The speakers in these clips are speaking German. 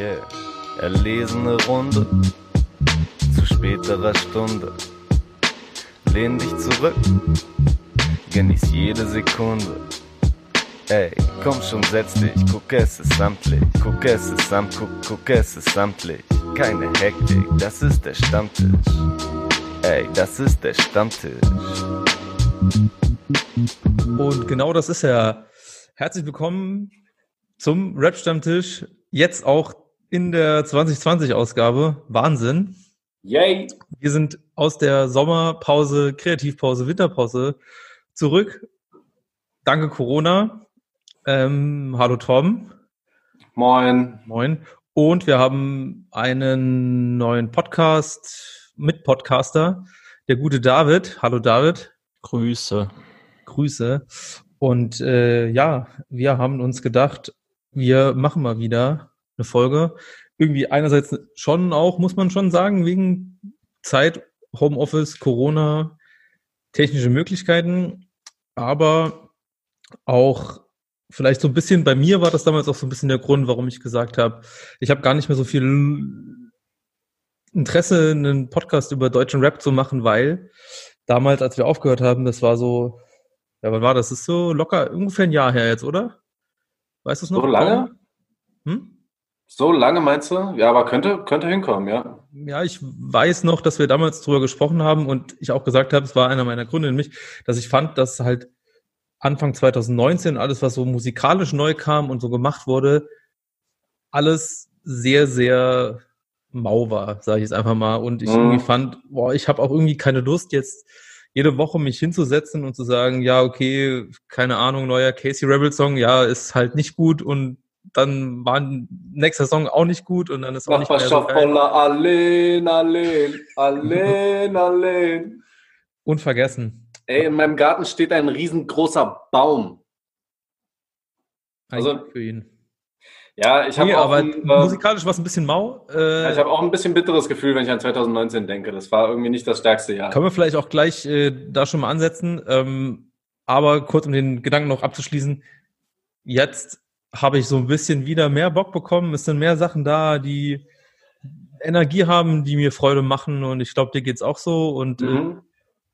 Yeah, erlesene Runde zu späterer Stunde. Lehn dich zurück, genieß jede Sekunde. Ey, komm schon, setz dich, guck es ist samtlich, guck es ist samt, guck, guck es ist samtlich. Keine Hektik, das ist der Stammtisch. Ey, das ist der Stammtisch. Und genau das ist er. Herzlich willkommen zum Rap-Stammtisch. Jetzt auch in der 2020-Ausgabe. Wahnsinn. Yay! Wir sind aus der Sommerpause, Kreativpause, Winterpause zurück. Danke Corona. Ähm, hallo Tom. Moin. Moin. Und wir haben einen neuen Podcast mit Podcaster, der gute David. Hallo David. Grüße. Grüße. Und äh, ja, wir haben uns gedacht, wir machen mal wieder eine Folge. Irgendwie einerseits schon auch, muss man schon sagen, wegen Zeit, Homeoffice, Corona, technische Möglichkeiten, aber auch vielleicht so ein bisschen, bei mir war das damals auch so ein bisschen der Grund, warum ich gesagt habe, ich habe gar nicht mehr so viel Interesse, einen Podcast über deutschen Rap zu machen, weil damals, als wir aufgehört haben, das war so, ja, wann war das? Das ist so locker ungefähr ein Jahr her jetzt, oder? Weißt du es noch? So lange? Hm? So lange meinst du? Ja, aber könnte, könnte hinkommen, ja. Ja, ich weiß noch, dass wir damals drüber gesprochen haben und ich auch gesagt habe, es war einer meiner Gründe, nämlich, dass ich fand, dass halt Anfang 2019 alles, was so musikalisch neu kam und so gemacht wurde, alles sehr, sehr mau war, sage ich jetzt einfach mal. Und ich mhm. irgendwie fand, boah, ich habe auch irgendwie keine Lust, jetzt jede Woche mich hinzusetzen und zu sagen, ja, okay, keine Ahnung, neuer Casey Rebel Song, ja, ist halt nicht gut und dann war ein nächster Song auch nicht gut und dann ist auch nicht mehr so geil. allein, allein, allein, allein. Unvergessen. Ey, in meinem Garten steht ein riesengroßer Baum. Also für ihn. Ja, ich habe nee, aber ein, äh, musikalisch war es ein bisschen mau. Äh, ja, ich habe auch ein bisschen bitteres Gefühl, wenn ich an 2019 denke. Das war irgendwie nicht das stärkste Jahr. Können wir vielleicht auch gleich äh, da schon mal ansetzen. Ähm, aber kurz um den Gedanken noch abzuschließen. Jetzt habe ich so ein bisschen wieder mehr Bock bekommen. Es sind mehr Sachen da, die Energie haben, die mir Freude machen. Und ich glaube, dir geht's auch so. Und äh, mhm.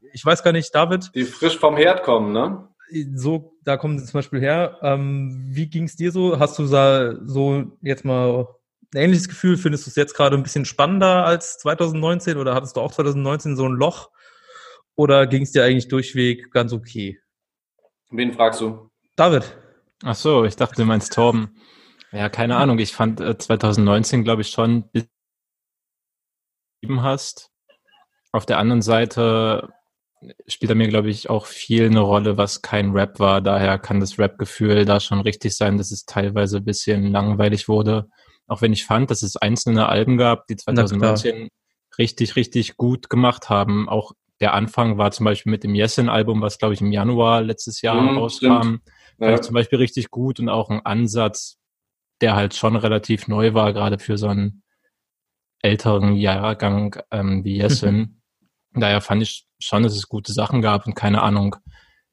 äh, ich weiß gar nicht, David. Die frisch vom Herd kommen, ne? So, da kommen sie zum Beispiel her. Ähm, wie ging's dir so? Hast du so jetzt mal ein ähnliches Gefühl? Findest du es jetzt gerade ein bisschen spannender als 2019 oder hattest du auch 2019 so ein Loch? Oder ging es dir eigentlich durchweg ganz okay? Wen fragst du? David. Ach so, ich dachte, du meinst Torben. Ja, keine Ahnung. Ich fand äh, 2019, glaube ich, schon hast. Auf der anderen Seite spielt er mir, glaube ich, auch viel eine Rolle, was kein Rap war. Daher kann das Rap-Gefühl da schon richtig sein, dass es teilweise ein bisschen langweilig wurde. Auch wenn ich fand, dass es einzelne Alben gab, die 2019 richtig, richtig gut gemacht haben. Auch der Anfang war zum Beispiel mit dem Yesin-Album, was, glaube ich, im Januar letztes Jahr mhm, rauskam. Fand ja. ich zum Beispiel richtig gut und auch ein Ansatz, der halt schon relativ neu war, gerade für so einen älteren Jahrgang ähm, wie Yesin. Daher fand ich schon, dass es gute Sachen gab und keine Ahnung.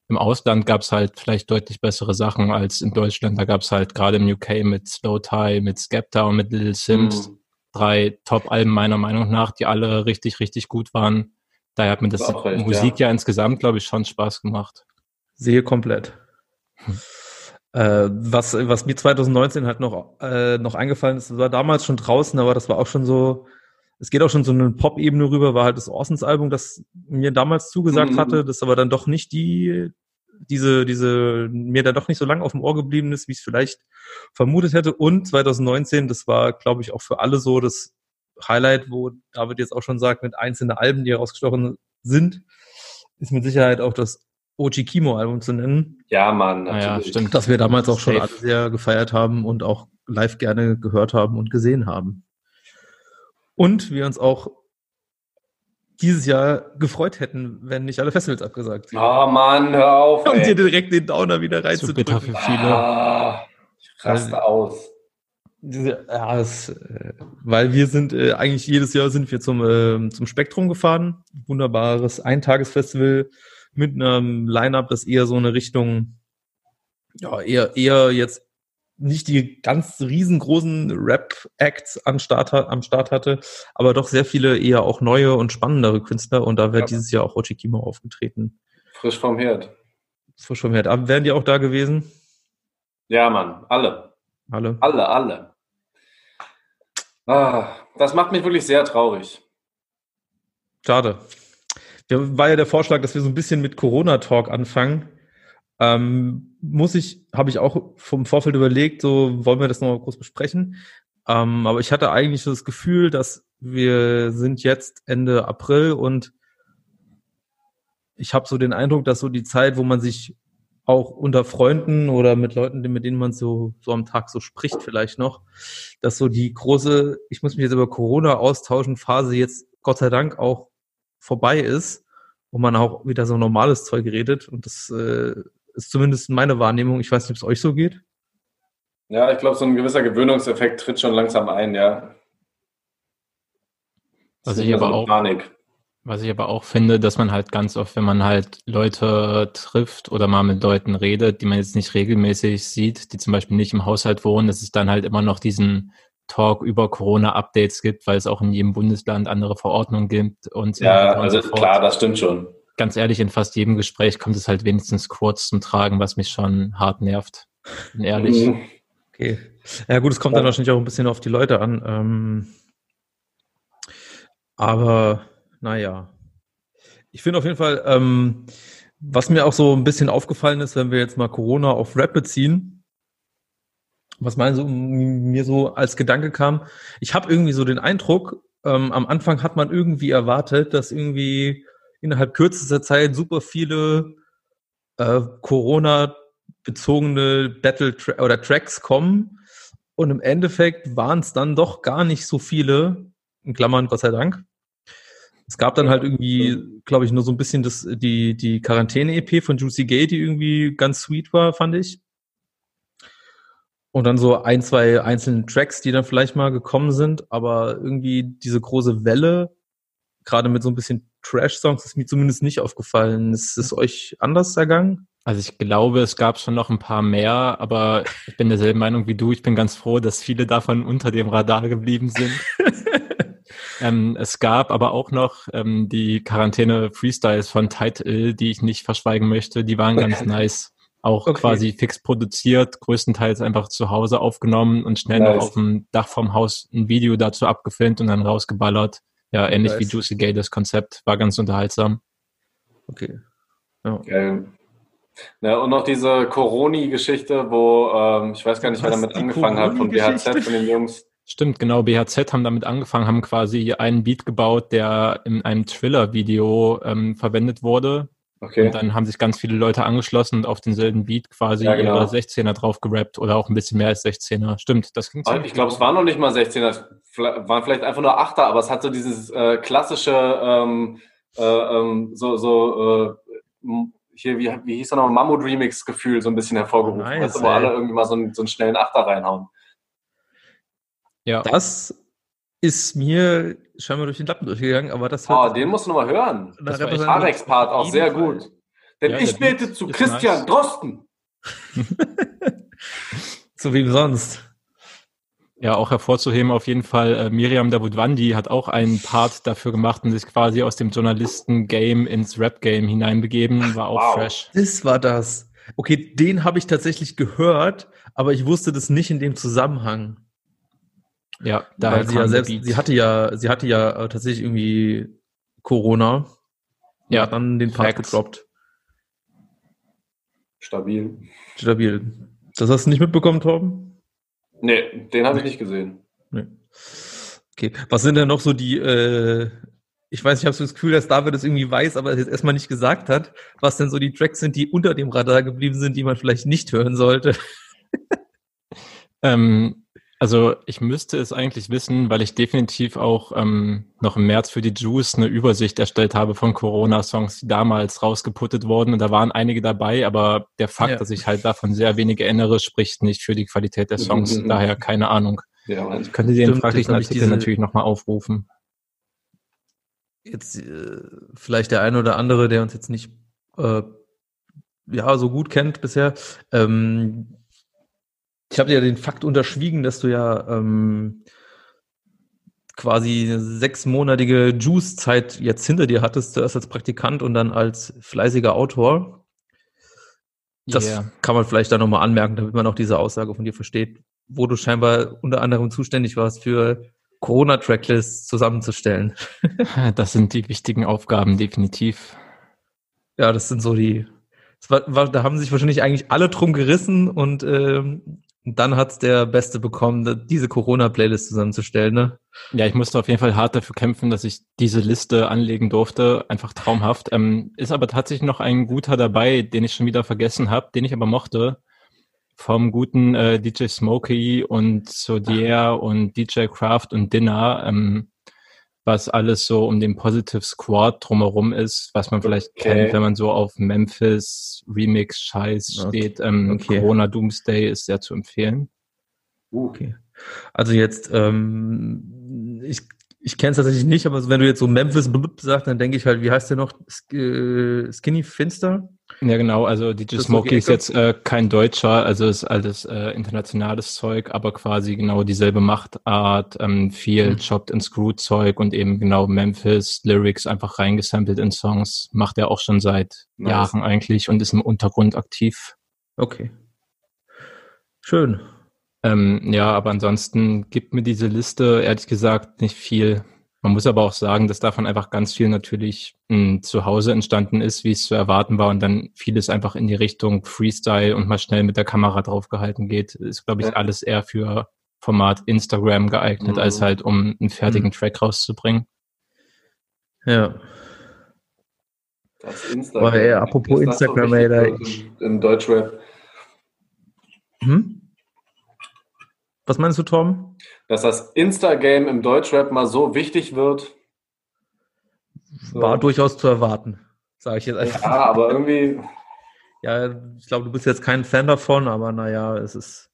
Im Ausland gab es halt vielleicht deutlich bessere Sachen als in Deutschland. Da gab es halt gerade im UK mit Slow Tie, mit Skepta und mit Little Sims mhm. drei Top-Alben meiner Meinung nach, die alle richtig, richtig gut waren. Daher hat mir das, das recht, Musik ja. ja insgesamt, glaube ich, schon Spaß gemacht. Sehe komplett. Hm. Äh, was, was mir 2019 halt noch, äh, noch eingefallen ist, war damals schon draußen, aber das war auch schon so, es geht auch schon so eine Pop-Ebene rüber, war halt das Orsons-Album, das mir damals zugesagt mhm. hatte, das aber dann doch nicht die, diese, diese, mir da doch nicht so lange auf dem Ohr geblieben ist, wie ich es vielleicht vermutet hätte. Und 2019, das war, glaube ich, auch für alle so das Highlight, wo David jetzt auch schon sagt, mit einzelnen Alben, die herausgestochen sind, ist mit Sicherheit auch das Ochi Kimo Album zu nennen. Ja, Mann, natürlich. Ja, stimmt. Das wir damals auch schon alle sehr gefeiert haben und auch live gerne gehört haben und gesehen haben. Und wir uns auch dieses Jahr gefreut hätten, wenn nicht alle Festivals abgesagt sind. Oh Mann, hör auf. Und dir direkt den Downer wieder reinzudrücken. Zu bitter für viele. Ah, ich raste also, aus. Ja, es, äh, weil wir sind äh, eigentlich jedes Jahr sind wir zum äh, zum Spektrum gefahren, wunderbares Eintagesfestival mit einem Line-up, das eher so eine Richtung, ja eher eher jetzt nicht die ganz riesengroßen Rap-Acts am Start, am Start hatte, aber doch sehr viele eher auch neue und spannendere Künstler und da wäre ja. dieses Jahr auch Ochikimo aufgetreten. Frisch vom Herd. Frisch vom Herd. Aber wären die auch da gewesen? Ja, Mann, alle. Alle? Alle, alle. Ah, das macht mich wirklich sehr traurig. Schade. War ja der Vorschlag, dass wir so ein bisschen mit Corona-Talk anfangen. Ähm, muss ich, habe ich auch vom Vorfeld überlegt, so wollen wir das nochmal kurz besprechen. Ähm, aber ich hatte eigentlich so das Gefühl, dass wir sind jetzt Ende April und ich habe so den Eindruck, dass so die Zeit, wo man sich auch unter Freunden oder mit Leuten, mit denen man so, so am Tag so spricht vielleicht noch, dass so die große, ich muss mich jetzt über Corona austauschen, Phase jetzt Gott sei Dank auch vorbei ist und man auch wieder so normales Zeug redet und das äh, ist zumindest meine Wahrnehmung. Ich weiß nicht, ob es euch so geht. Ja, ich glaube, so ein gewisser Gewöhnungseffekt tritt schon langsam ein, ja. Was ich aber auch, Panik. Was ich aber auch finde, dass man halt ganz oft, wenn man halt Leute trifft oder mal mit Leuten redet, die man jetzt nicht regelmäßig sieht, die zum Beispiel nicht im Haushalt wohnen, dass es dann halt immer noch diesen Talk über Corona-Updates gibt, weil es auch in jedem Bundesland andere Verordnungen gibt und so Ja, also so klar, das stimmt schon. Ganz ehrlich, in fast jedem Gespräch kommt es halt wenigstens kurz zum Tragen, was mich schon hart nervt. Bin ehrlich. Mhm. Okay. Ja gut, es kommt ja. dann wahrscheinlich auch ein bisschen auf die Leute an. Ähm, aber naja. Ich finde auf jeden Fall, ähm, was mir auch so ein bisschen aufgefallen ist, wenn wir jetzt mal Corona auf Rap beziehen, was mal so, mir so als Gedanke kam, ich habe irgendwie so den Eindruck, ähm, am Anfang hat man irgendwie erwartet, dass irgendwie innerhalb kürzester Zeit super viele äh, Corona-bezogene Battle -Tra oder Tracks kommen. Und im Endeffekt waren es dann doch gar nicht so viele, in Klammern Gott sei Dank, es gab dann halt irgendwie, glaube ich, nur so ein bisschen das, die, die Quarantäne-EP von Juicy Gay, die irgendwie ganz sweet war, fand ich. Und dann so ein, zwei einzelne Tracks, die dann vielleicht mal gekommen sind, aber irgendwie diese große Welle, gerade mit so ein bisschen Trash-Songs, ist mir zumindest nicht aufgefallen. Ist es euch anders ergangen? Also ich glaube, es gab schon noch ein paar mehr, aber ich bin derselben Meinung wie du. Ich bin ganz froh, dass viele davon unter dem Radar geblieben sind. Ähm, es gab aber auch noch ähm, die Quarantäne-Freestyles von Title, die ich nicht verschweigen möchte. Die waren ganz nice. Auch okay. quasi fix produziert, größtenteils einfach zu Hause aufgenommen und schnell nice. noch auf dem Dach vom Haus ein Video dazu abgefilmt und dann rausgeballert. Ja, ähnlich nice. wie Juicy Gay das Konzept. War ganz unterhaltsam. Okay. Ja. Geil. Ja, und noch diese Coroni-Geschichte, wo ähm, ich weiß gar nicht, wer damit angefangen hat, von BHZ, von den Jungs. Stimmt, genau. BHZ haben damit angefangen, haben quasi einen Beat gebaut, der in einem Thriller-Video ähm, verwendet wurde. Okay. Und dann haben sich ganz viele Leute angeschlossen und auf denselben Beat quasi ja, genau. ihre 16er drauf gerappt oder auch ein bisschen mehr als 16er. Stimmt, das klingt so. Ich glaube, es waren noch nicht mal 16er, es waren vielleicht einfach nur 8er, aber es hat so dieses äh, klassische, ähm, äh, ähm, so, so äh, hier, wie, wie hieß er noch, Mammut Remix-Gefühl so ein bisschen hervorgerufen. Nice, du, wo alle irgendwie mal so einen, so einen schnellen Achter reinhauen. Ja. Das ist mir scheinbar durch den Lappen durchgegangen, aber das Oh, den musst du nochmal hören. Das war Arex-Part auch sehr Fall. gut. Denn ja, ich bete zu Christian nice. Drosten. zu wem sonst? Ja, auch hervorzuheben auf jeden Fall, äh, Miriam Davutwandi hat auch einen Part dafür gemacht und sich quasi aus dem Journalisten-Game ins Rap-Game hineinbegeben, war auch wow. fresh. Das war das. Okay, den habe ich tatsächlich gehört, aber ich wusste das nicht in dem Zusammenhang. Ja, da sie ja selbst, sie hatte ja, sie hatte ja äh, tatsächlich irgendwie Corona. Ja, hat dann den Part Facts. gedroppt. Stabil. Stabil. Das hast du nicht mitbekommen, Torben? Nee, den habe ich nicht gesehen. Nee. Okay. Was sind denn noch so die, äh, ich weiß, ich habe so das Gefühl, dass David es irgendwie weiß, aber es jetzt erstmal nicht gesagt hat, was denn so die Tracks sind, die unter dem Radar geblieben sind, die man vielleicht nicht hören sollte. ähm, also ich müsste es eigentlich wissen, weil ich definitiv auch ähm, noch im März für die Juice eine Übersicht erstellt habe von Corona-Songs, die damals rausgeputtet wurden. Und da waren einige dabei, aber der Fakt, ja. dass ich halt davon sehr wenige erinnere, spricht nicht für die Qualität der Songs. Mhm. Daher keine Ahnung. Ja, ich könnte den fraglichen Artikel diese... natürlich nochmal aufrufen. Jetzt äh, vielleicht der eine oder andere, der uns jetzt nicht äh, ja so gut kennt bisher. Ähm, Ich habe dir ja den Fakt unterschwiegen, dass du ja ähm, quasi eine sechsmonatige Juice-Zeit jetzt hinter dir hattest, zuerst als Praktikant und dann als fleißiger Autor. Das Yeah. kann man vielleicht da nochmal anmerken, damit man auch diese Aussage von dir versteht, wo du scheinbar unter anderem zuständig warst für Corona-Tracklists zusammenzustellen. Das sind die wichtigen Aufgaben, definitiv. Ja, das sind so die. War, war, da haben sich wahrscheinlich eigentlich alle drum gerissen und ähm, dann hat's der Beste bekommen, diese Corona-Playlist zusammenzustellen. Ne? Ja, ich musste auf jeden Fall hart dafür kämpfen, dass ich diese Liste anlegen durfte. Einfach traumhaft. Ähm, ist aber tatsächlich noch ein guter dabei, den ich schon wieder vergessen habe, den ich aber mochte. Vom guten äh, DJ Smokey und Sodier und DJ Craft und Dinner, ähm, was alles so um den Positive Squad drumherum ist, was man vielleicht Okay. kennt, wenn man so auf Memphis Remix Scheiß Okay. steht. Ähm, Okay. Corona Doomsday ist sehr zu empfehlen. Uh, Okay. Also jetzt, ähm, ich, ich kenne es tatsächlich nicht, aber wenn du jetzt so Memphis blub sagst, dann denke ich halt, wie heißt der noch? Äh, Skinny Finster? Ja, genau. Also DJ Smokey ist jetzt äh, kein Deutscher, also ist alles äh, internationales Zeug, aber quasi genau dieselbe Machtart, ähm, viel Mhm. Chopped and Screwed Zeug und eben genau Memphis Lyrics einfach reingesampelt in Songs. Macht er auch schon seit Nice. Jahren eigentlich und ist im Untergrund aktiv. Okay. Schön. Ähm, ja, aber ansonsten gibt mir diese Liste ehrlich gesagt nicht viel. Man muss aber auch sagen, dass davon einfach ganz viel natürlich mh, zu Hause entstanden ist, wie es zu erwarten war und dann vieles einfach in die Richtung Freestyle und mal schnell mit der Kamera draufgehalten geht. Ist, glaube ich, Ja. alles eher für Format Instagram geeignet, Mhm. als halt um einen fertigen Mhm. Track rauszubringen. Ja. das Instagram. Aber ey, apropos Ist das so Instagram, wichtig ey, da- Im, im Deutschrap. Hm? Was meinst du, Tom? Dass das Insta-Game im Deutschrap mal so wichtig wird. So. War durchaus zu erwarten, sage ich jetzt einfach. Ja, aber irgendwie, Ja, ich glaube, du bist jetzt kein Fan davon, aber naja, es ist.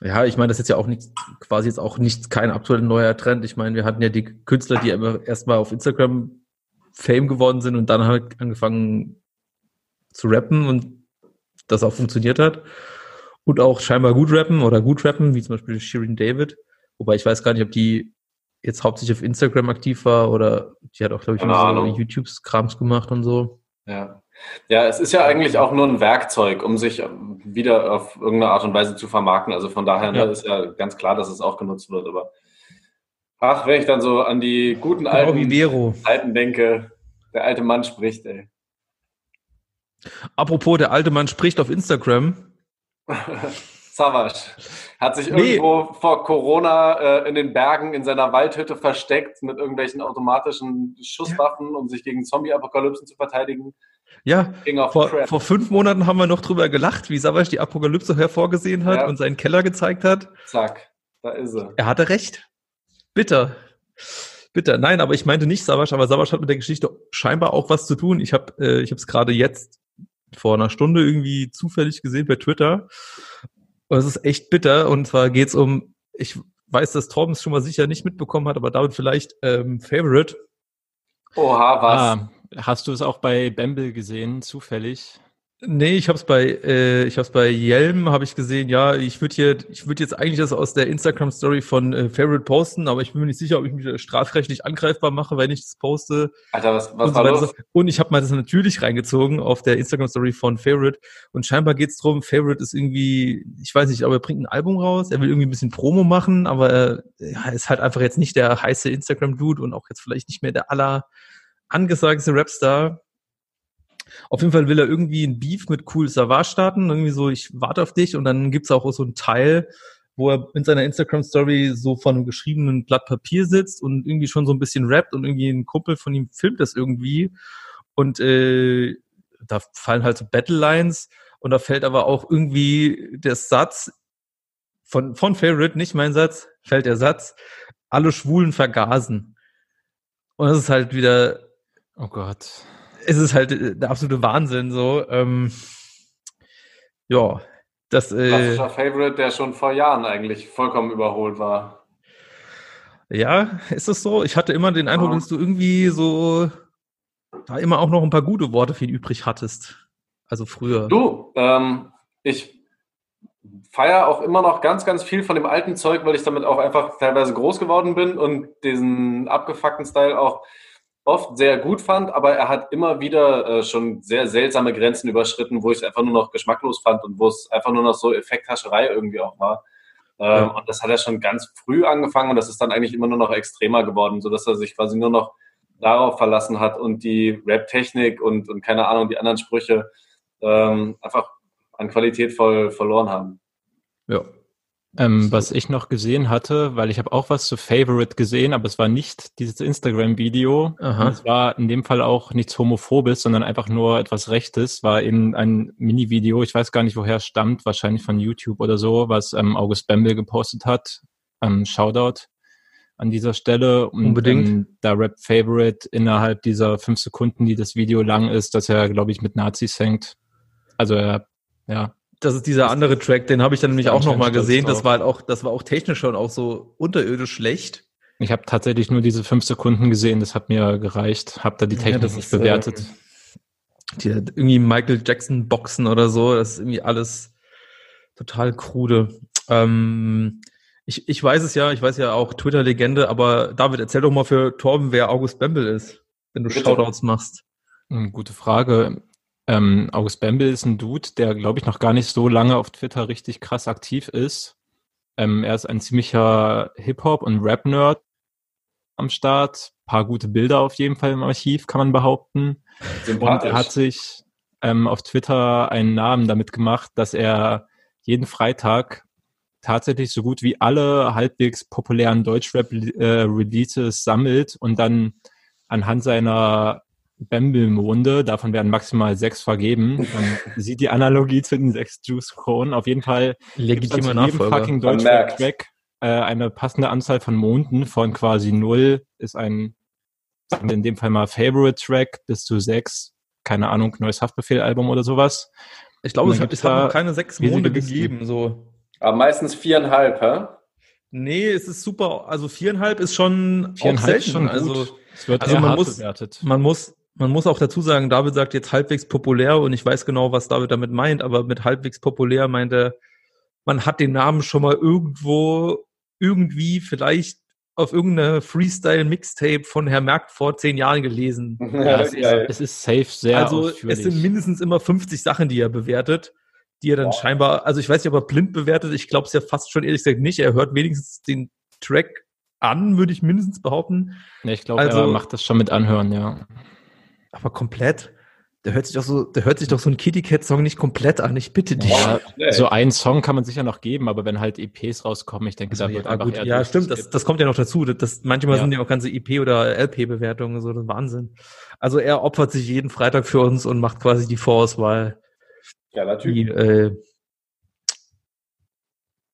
Ja, ich meine, das ist jetzt ja auch nichts, quasi jetzt auch nichts, kein aktueller neuer Trend. Ich meine, wir hatten ja die Künstler, die erstmal auf Instagram Fame geworden sind und dann halt angefangen zu rappen und das auch funktioniert hat. Und auch scheinbar gut rappen oder gut rappen, wie zum Beispiel Shirin David. Wobei ich weiß gar nicht, ob die jetzt hauptsächlich auf Instagram aktiv war oder die hat auch, glaube ich, so. YouTube-Krams gemacht und so. ja. Ja, es ist ja eigentlich auch nur ein Werkzeug, um sich wieder auf irgendeine Art und Weise zu vermarkten. Also von daher Ja. ne, ist ja ganz klar, dass es auch genutzt wird. Aber ach, wenn ich dann so an die guten Genau alten. Zeiten denke, der alte Mann spricht, ey. Apropos, der alte Mann spricht auf Instagram. Savage hat sich Nee. irgendwo vor Corona äh, in den Bergen in seiner Waldhütte versteckt mit irgendwelchen automatischen Schusswaffen, um sich gegen Zombie-Apokalypsen zu verteidigen. Ja, vor, vor fünf Monaten haben wir noch drüber gelacht, wie Savage die Apokalypse hervorgesehen hat Ja. und seinen Keller gezeigt hat. Zack, da ist er. Er hatte recht. Bitter. Bitter. Nein, aber ich meinte nicht Savage, aber Savage hat mit der Geschichte scheinbar auch was zu tun. Ich habe äh, ich habe es gerade jetzt vor einer Stunde irgendwie zufällig gesehen bei Twitter. Und es ist echt bitter. Und zwar geht's um, ich weiß, dass Torben es schon mal sicher nicht mitbekommen hat, aber damit vielleicht ähm, Favorite. Oha, was? Ah, hast du es auch bei Bamble gesehen, zufällig? Nee, ich habe es bei äh, ich habe es bei Yelm habe ich gesehen. Ja, ich würde hier ich würde jetzt eigentlich das aus der Instagram Story von äh, Favorite posten, aber ich bin mir nicht sicher, ob ich mich strafrechtlich angreifbar mache, wenn ich das poste. Alter, was, was und, war los? und ich habe mal das natürlich reingezogen auf der Instagram Story von Favorite und scheinbar geht's drum, Favorite ist irgendwie, ich weiß nicht, aber er bringt ein Album raus, er will irgendwie ein bisschen Promo machen, aber er ja, ist halt einfach jetzt nicht der heiße Instagram Dude und auch jetzt vielleicht nicht mehr der aller angesagteste Rapstar. Auf jeden Fall will er irgendwie ein Beef mit Cool Savage starten, irgendwie so, ich warte auf dich und dann gibt's auch so einen Teil, wo er in seiner Instagram-Story so von einem geschriebenen Blatt Papier sitzt und irgendwie schon so ein bisschen rappt und irgendwie ein Kumpel von ihm filmt das irgendwie und äh, da fallen halt so Battle-Lines und da fällt aber auch irgendwie der Satz von, von Favorite, nicht mein Satz, fällt der Satz, alle Schwulen vergasen. Und das ist halt wieder, Oh Gott. Es ist halt äh, der absolute Wahnsinn so. Ähm, ja, das äh, Klassischer Favorite, der schon vor Jahren eigentlich vollkommen überholt war. ja, ist das so? Ich hatte immer den Eindruck, dass du irgendwie so da immer auch noch ein paar gute Worte für ihn übrig hattest. Also früher. Du, ähm, ich feiere auch immer noch ganz, ganz viel von dem alten Zeug, weil ich damit auch einfach teilweise groß geworden bin und diesen abgefuckten Style auch oft sehr gut fand, aber er hat immer wieder äh, schon sehr seltsame Grenzen überschritten, wo ich es einfach nur noch geschmacklos fand und wo es einfach nur noch so Effekthascherei irgendwie auch war. Ähm, ja. Und das hat er schon ganz früh angefangen und das ist dann eigentlich immer nur noch extremer geworden, sodass er sich quasi nur noch darauf verlassen hat und die Rap-Technik und, und keine Ahnung, die anderen Sprüche ähm, einfach an Qualität voll verloren haben. Ja. Ähm, was ich noch gesehen hatte, weil ich habe auch was zu Favorite gesehen, aber es war nicht dieses Instagram-Video. Es war in dem Fall auch nichts Homophobes, sondern einfach nur etwas Rechtes. War eben ein Mini-Video, ich weiß gar nicht, woher es stammt, wahrscheinlich von YouTube oder so, was ähm, August Bembel gepostet hat. Ähm, Shoutout an dieser Stelle. Und, Unbedingt. Ähm, da Rap Favorite innerhalb dieser fünf Sekunden, die das Video lang ist, dass er, glaube ich, mit Nazis hängt. Also er, ja. Das ist dieser andere Track, den habe ich dann nämlich auch nochmal gesehen. Das war halt auch, das war auch technisch schon auch so unterirdisch schlecht. Ich habe tatsächlich nur diese fünf Sekunden gesehen, das hat mir gereicht. Hab da die Technik ja, nicht ist, bewertet. Äh, die irgendwie Michael Jackson Boxen oder so, das ist irgendwie alles total krude. Ähm, ich, ich weiß es ja, ich weiß ja auch Twitter-Legende, aber David, erzähl doch mal für Torben, wer August Bembel ist, wenn du Bitte. Shoutouts machst. Hm, gute Frage. Ähm, August Bembel ist ein Dude, der, glaube ich, noch gar nicht so lange auf Twitter richtig krass aktiv ist. Ähm, er ist ein ziemlicher Hip-Hop- und Rap-Nerd am Start. Paar gute Bilder auf jeden Fall im Archiv, kann man behaupten. Und er hat sich ähm, auf Twitter einen Namen damit gemacht, dass er jeden Freitag tatsächlich so gut wie alle halbwegs populären Deutschrap-Releases äh, sammelt und dann anhand seiner Bamble-Monde, davon werden maximal sechs vergeben. Man sieht die Analogie zu den sechs Juice-Kronen. Auf jeden Fall legitimer Nachfolger. fucking Deutschrap-Track äh, eine passende Anzahl von Monden von quasi null ist ein, in dem Fall mal Favorite-Track bis zu sechs. Keine Ahnung, neues Haftbefehl-Album oder sowas. Ich glaube, es hat, es hat noch keine sechs Monde gegeben, so. Aber meistens viereinhalb, hä? Nee, es ist super. Also viereinhalb ist schon viereinhalb auch selten. Schon also, es wird also man muss, bewertet. Man muss, man muss auch dazu sagen, David sagt jetzt halbwegs populär und ich weiß genau, was David damit meint, aber mit halbwegs populär meint er, man hat den Namen schon mal irgendwo, irgendwie vielleicht auf irgendeine Freestyle-Mixtape von Herr Merck vor zehn Jahren gelesen. Ja, es, ist, es ist safe sehr Also es sind mindestens immer 50 Sachen, die er bewertet die er dann wow. scheinbar, also ich weiß nicht, ob er blind bewertet, ich glaube es ja fast schon ehrlich gesagt nicht. Er hört wenigstens den Track an, würde ich mindestens behaupten. Ja, ich glaube, also, er macht das schon mit Anhören, ja. Aber komplett? Der hört sich doch so, der hört sich doch so ein Kitty Cat Song nicht komplett an. Ich bitte dich. Ja, so einen Song kann man sicher noch geben, aber wenn halt EPs rauskommen, ich denke, also, da wird ja, einfach gut, Ja, stimmt. Das, das kommt ja noch dazu. Das, das manchmal ja. sind ja auch ganze EP oder LP Bewertungen so das Wahnsinn. Also er opfert sich jeden Freitag für uns und macht quasi die Vorauswahl Geiler Typ. Die, äh,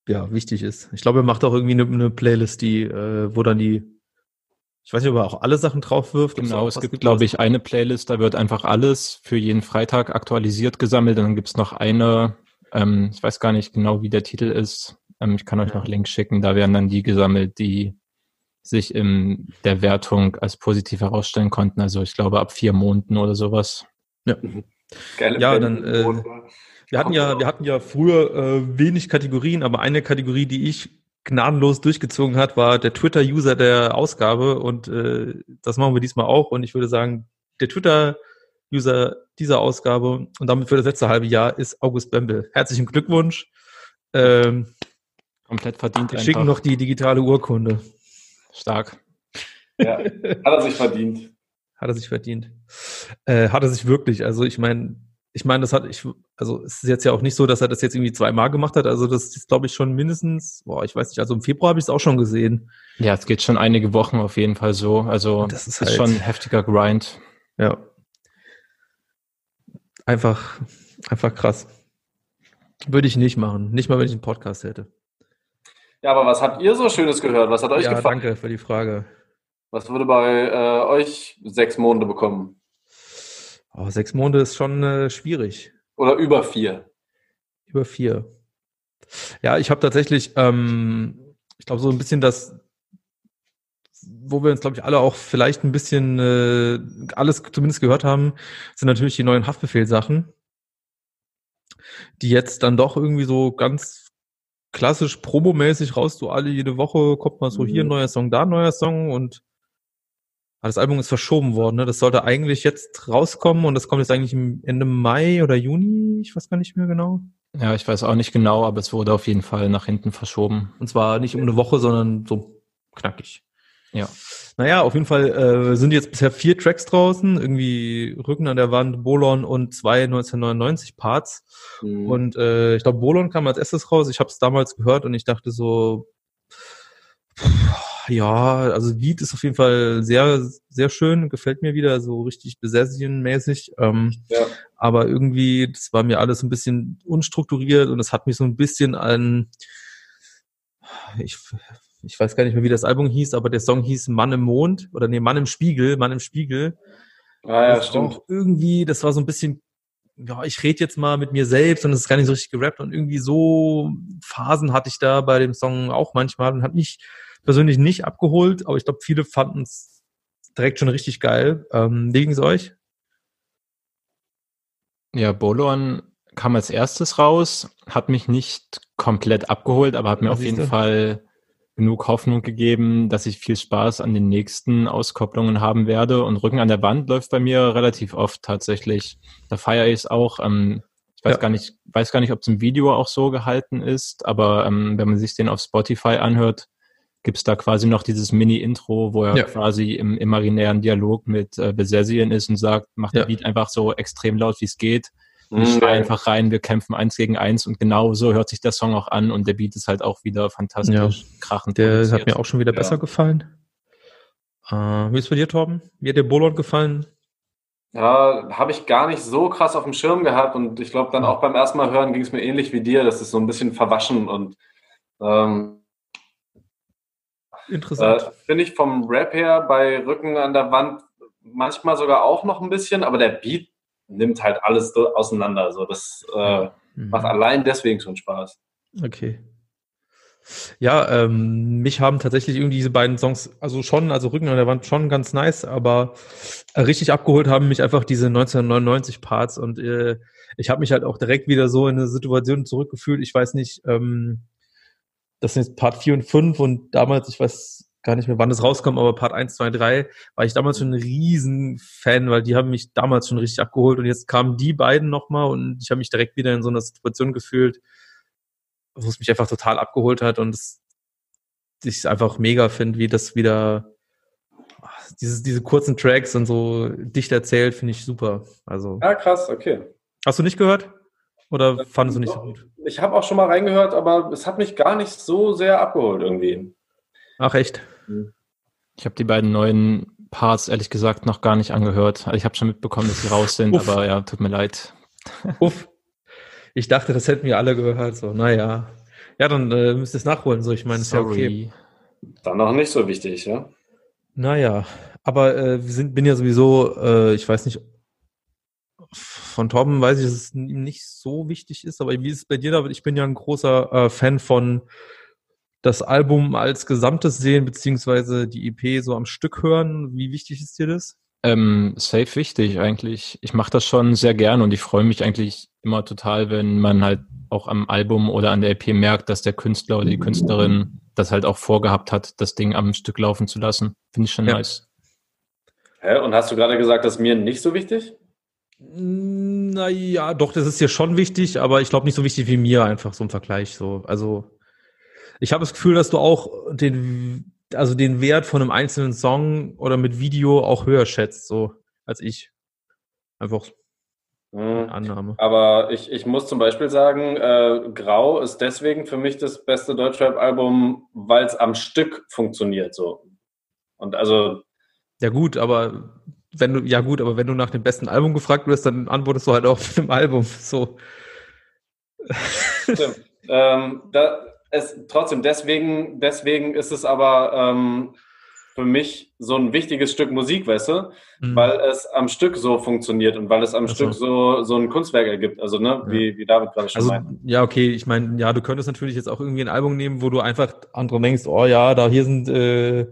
ja, wichtig ist. Ich glaube, er macht auch irgendwie eine, eine Playlist, die, äh, wo dann die, ich weiß nicht, ob er auch alle Sachen drauf wirft. Genau, es gibt, glaube ich, eine Playlist, da wird einfach alles für jeden Freitag aktualisiert gesammelt. Und dann gibt es noch eine, ähm, ich weiß gar nicht genau, wie der Titel ist. Ähm, ich kann euch noch Links schicken. Da werden dann die gesammelt, die sich in der Wertung als positiv herausstellen konnten. Also ich glaube ab vier Monaten oder sowas. Ja. Geile ja, dann äh, wir hatten ja, wir hatten ja früher äh, wenig Kategorien, aber eine Kategorie, die ich gnadenlos durchgezogen hat, war der Twitter-User der Ausgabe und äh, das machen wir diesmal auch und ich würde sagen, der Twitter-User dieser Ausgabe und damit für das letzte halbe Jahr ist August Bembel. Herzlichen Glückwunsch. Ähm, Komplett verdient. Wir schicken noch die digitale Urkunde. Stark. Ja, hat er sich verdient. Hat er sich verdient. Äh, hat er sich wirklich. Also ich meine, ich meine, das hat ich, also es ist jetzt ja auch nicht so, dass er das jetzt irgendwie zweimal gemacht hat. Also das ist, glaube ich, schon mindestens, boah, ich weiß nicht, also im Februar habe ich es auch schon gesehen. Ja, es geht schon einige Wochen auf jeden Fall so. Also das ist, halt, ist schon ein heftiger Grind. Ja. Einfach, einfach krass. Würde ich nicht machen. Nicht mal, wenn ich einen Podcast hätte. Ja, aber was habt ihr so Schönes gehört? Was hat euch ja, gefallen? Danke für die Frage. Was würde bei äh, euch sechs Monate bekommen? Oh, sechs Monate ist schon äh, schwierig. Oder über vier? Über vier. Ja, ich habe tatsächlich, ähm, ich glaube, so ein bisschen das, wo wir uns, glaube ich, alle auch vielleicht ein bisschen äh, alles zumindest gehört haben, sind natürlich die neuen Haftbefehlsachen, die jetzt dann doch irgendwie so ganz klassisch promomäßig raus, du alle jede Woche kommt mal so hier ein Mhm. neuer Song, da ein neuer Song und ah, das Album ist verschoben worden, ne? Das sollte eigentlich jetzt rauskommen und das kommt jetzt eigentlich im Ende Mai oder Juni, ich weiß gar nicht mehr genau. Ja, ich weiß auch nicht genau, aber es wurde auf jeden Fall nach hinten verschoben. Und zwar nicht um eine Woche, sondern so knackig. Ja. Naja, auf jeden Fall äh, sind jetzt bisher vier Tracks draußen, irgendwie Rücken an der Wand, Bolon und zwei 1999 Parts. Mhm. Und äh, ich glaube, Bolon kam als erstes raus. Ich habe es damals gehört und ich dachte so, pff, ja, also Lied ist auf jeden Fall sehr, sehr schön, gefällt mir wieder, so richtig Besession-mäßig. Ähm, ja. aber irgendwie, das war mir alles ein bisschen unstrukturiert und es hat mich so ein bisschen an, ich, ich weiß gar nicht mehr, wie das Album hieß, aber der Song hieß Mann im Mond oder nee, Mann im Spiegel, Mann im Spiegel. Ah ja, Das stimmt. auch irgendwie, das war so ein bisschen, ja, ich rede jetzt mal mit mir selbst und es ist gar nicht so richtig gerappt und irgendwie so Phasen hatte ich da bei dem Song auch manchmal und hat mich persönlich nicht abgeholt, aber ich glaube, viele fanden es direkt schon richtig geil. Ähm, wie ging's euch? Ja, Bolon kam als erstes raus, hat mich nicht komplett abgeholt, aber hat mir auf jeden. Fall genug Hoffnung gegeben, dass ich viel Spaß an den nächsten Auskopplungen haben werde. Und Rücken an der Wand läuft bei mir relativ oft tatsächlich. Da feiere ich es auch. Ähm, ich weiß Ja. gar nicht, weiß gar nicht, ob es im Video auch so gehalten ist, aber ähm, wenn man sich den auf Spotify anhört, gibt's da quasi noch dieses Mini-Intro, wo er Ja. quasi im imaginären Dialog mit äh, Besesien ist und sagt, macht Ja. der Beat einfach so extrem laut, wie es geht. Mhm, Ich schrei ja. einfach rein, wir kämpfen eins gegen eins und genau so hört sich der Song auch an und der Beat ist halt auch wieder fantastisch krachend. Der produziert. hat mir auch schon wieder Ja. besser gefallen. Äh, wie ist bei dir, Torben? Wie hat dir Bolon gefallen? Ja, habe ich gar nicht so krass auf dem Schirm gehabt und ich glaube dann auch beim ersten Mal hören ging es mir ähnlich wie dir. Das ist so ein bisschen verwaschen und ähm, Interessant. äh, finde ich vom Rap her bei Rücken an der Wand manchmal sogar auch noch ein bisschen, aber der Beat nimmt halt alles so auseinander. So, das äh, Mhm. macht allein deswegen schon Spaß. Okay. Ja, ähm, mich haben tatsächlich irgendwie diese beiden Songs, also schon, also Rücken an der Wand schon ganz nice, aber äh, richtig abgeholt haben mich einfach diese 1999 Parts und äh, ich habe mich halt auch direkt wieder so in eine Situation zurückgefühlt. Ich weiß nicht, ähm, das sind jetzt Part 4 und 5 und damals, ich weiß gar nicht mehr, wann das rauskommt, aber Part 1, 2, 3 war ich damals schon ein riesen Fan, weil die haben mich damals schon richtig abgeholt und jetzt kamen die beiden nochmal und ich habe mich direkt wieder in so einer Situation gefühlt, wo es mich einfach total abgeholt hat und es, ich es einfach mega finde, wie das wieder dieses, diese kurzen Tracks und so dicht erzählt, finde ich super. Also, Ja, krass, okay. hast du nicht gehört? Oder fandest du nicht so gut? Ich habe auch schon mal reingehört, aber es hat mich gar nicht so sehr abgeholt irgendwie. Ach, echt? Ich habe die beiden neuen Parts ehrlich gesagt noch gar nicht angehört. Also Ich habe schon mitbekommen, dass sie raus sind, Uff. aber ja, tut mir leid. Uff. Ich dachte, das hätten wir alle gehört. So, naja. Ja, dann äh, müsst ihr es nachholen. So, ich meine, ist ja okay. Dann noch nicht so wichtig, ja? Naja, aber äh, wir sind, bin ja sowieso, äh, ich weiß nicht, von Torben weiß ich, dass es ihm nicht so wichtig ist, aber wie ist es bei dir, David? Ich bin ja ein großer äh, Fan von das Album als Gesamtes sehen, beziehungsweise die EP so am Stück hören. Wie wichtig ist dir das? Ähm, safe wichtig eigentlich. Ich mache das schon sehr gern und ich freue mich eigentlich immer total, wenn man halt auch am Album oder an der EP merkt, dass der Künstler oder die Künstlerin das halt auch vorgehabt hat, das Ding am Stück laufen zu lassen. Finde ich schon Ja. nice. Hä? Und hast du gerade gesagt, das ist mir nicht so wichtig? Naja, doch, das ist dir schon wichtig, aber ich glaube nicht so wichtig wie mir einfach so im Vergleich. So, also ich habe das Gefühl, dass du auch den, also den Wert von einem einzelnen Song oder mit Video auch höher schätzt, so als ich. Einfach eine Hm. Annahme. Aber ich, ich muss zum Beispiel sagen, äh, Grau ist deswegen für mich das beste Deutschrap-Album, weil es am Stück funktioniert so. Und also, Ja gut, aber wenn du, ja gut, aber wenn du nach dem besten Album gefragt wirst, dann antwortest du halt auch mit dem Album. So. stimmt. ähm, da, es, trotzdem, deswegen, deswegen ist es aber ähm, für mich so ein wichtiges Stück Musik, weißt du? Mhm. Weil es am Stück so funktioniert und weil es am Ach so. Stück so, so ein Kunstwerk ergibt. Also, ne, wie, wie David gerade schon Also, meinte. ja, okay, ich meine, ja, du könntest natürlich jetzt auch irgendwie ein Album nehmen, wo du einfach andere denkst, oh ja, da hier sind äh,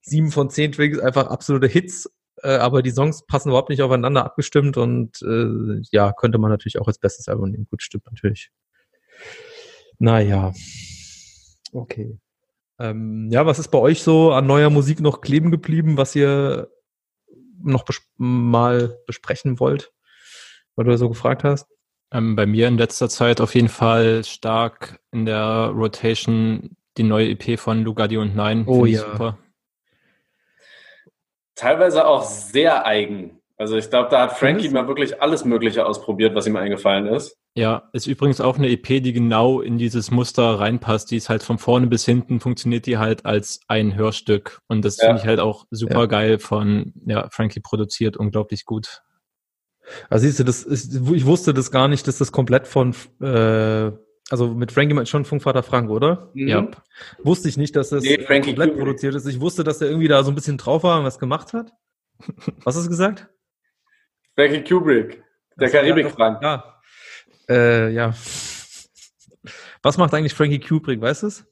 sieben von zehn Tracks einfach absolute Hits, äh, aber die Songs passen überhaupt nicht aufeinander abgestimmt und äh, ja, könnte man natürlich auch als bestes Album nehmen. Gut, stimmt natürlich. Naja. Okay. Ähm, ja, was ist bei euch so an neuer Musik noch kleben geblieben, was ihr noch bes mal besprechen wollt, weil du so gefragt hast? Ähm, bei mir in letzter Zeit auf jeden Fall stark in der Rotation die neue EP von Lugardi und Nein. Oh ja. Super. Teilweise auch sehr eigen. Also ich glaube, da hat Frankie mal wirklich alles Mögliche ausprobiert, was ihm eingefallen ist. Ja, ist übrigens auch eine EP, die genau in dieses Muster reinpasst. Die ist halt von vorne bis hinten, funktioniert die halt als ein Hörstück. Und das ja. finde ich halt auch super ja. geil von ja, Frankie produziert, unglaublich gut. Also siehst du, das ist, ich wusste das gar nicht, dass das komplett von äh, also mit Frankie schon Funkvater Frank, oder? Mhm. Ja. Wusste ich nicht, dass das nee, komplett Kubrick. produziert ist. Ich wusste, dass er irgendwie da so ein bisschen drauf war und was gemacht hat. Was hast du gesagt? Frankie Kubrick, der Karibik-Frank. Ja, äh, ja. Was macht eigentlich Frankie Kubrick, weißt du es?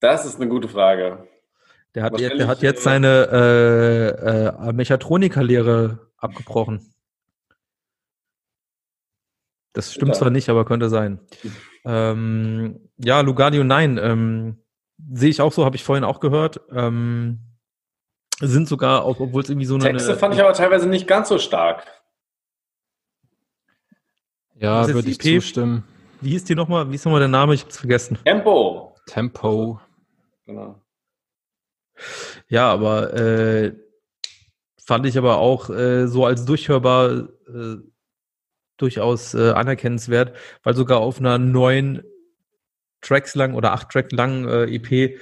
Das ist eine gute Frage. Der hat, jetzt, der hat jetzt seine äh, äh, Mechatroniker-Lehre abgebrochen. Das stimmt zwar nicht, aber könnte sein. Ähm, ja, Lugardio, nein. Ähm, Sehe ich auch so, habe ich vorhin auch gehört. Ähm, sind sogar, obwohl es irgendwie so eine. Texte fand ich aber teilweise nicht ganz so stark. Ja, würde ich EP? zustimmen. Wie hieß die nochmal? Wie ist nochmal der Name? Ich hab's vergessen. Tempo. Tempo. Genau. Ja, aber äh, fand ich aber auch äh, so als durchhörbar äh, durchaus äh, anerkennenswert, weil sogar auf einer neuen Tracks lang oder acht Track langen äh, EP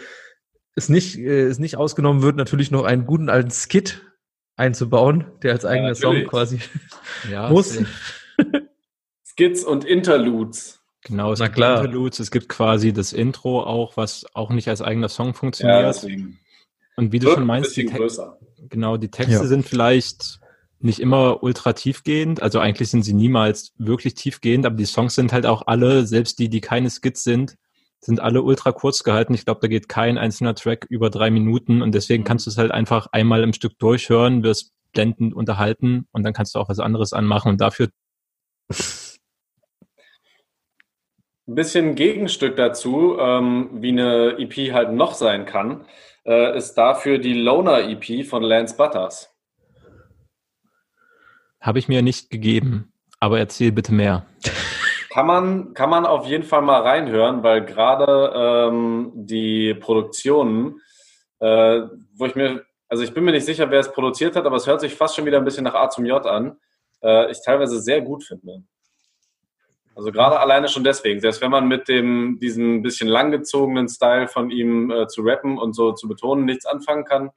es nicht, äh, es nicht ausgenommen wird, natürlich noch einen guten alten Skit einzubauen, der als eigener ja, Song quasi ja, muss. Skits und Interludes. Genau, es Na gibt klar. Interludes, es gibt quasi das Intro auch, was auch nicht als eigener Song funktioniert. Ja, deswegen. Und wie du schon meinst, die genau, die Texte ja. sind vielleicht nicht immer ultra tiefgehend, also eigentlich sind sie niemals wirklich tiefgehend, aber die Songs sind halt auch alle, selbst die, die keine Skits sind, sind alle ultra kurz gehalten. Ich glaube, da geht kein einzelner Track über drei Minuten und deswegen kannst du es halt einfach einmal im Stück durchhören, wirst blendend unterhalten und dann kannst du auch was anderes anmachen und dafür Ein bisschen Gegenstück dazu, ähm, wie eine EP halt noch sein kann, äh, ist dafür die Loner EP von Lance Butters. Habe ich mir nicht gegeben, aber erzähl bitte mehr. Kann man, kann man auf jeden Fall mal reinhören, weil gerade ähm, die Produktionen, äh, wo ich mir, also ich bin mir nicht sicher, wer es produziert hat, aber es hört sich fast schon wieder ein bisschen nach A zum J an, äh, ich teilweise sehr gut finde. Also gerade alleine schon deswegen, selbst wenn man mit dem diesen bisschen langgezogenen Style von ihm äh, zu rappen und so zu betonen nichts anfangen kann,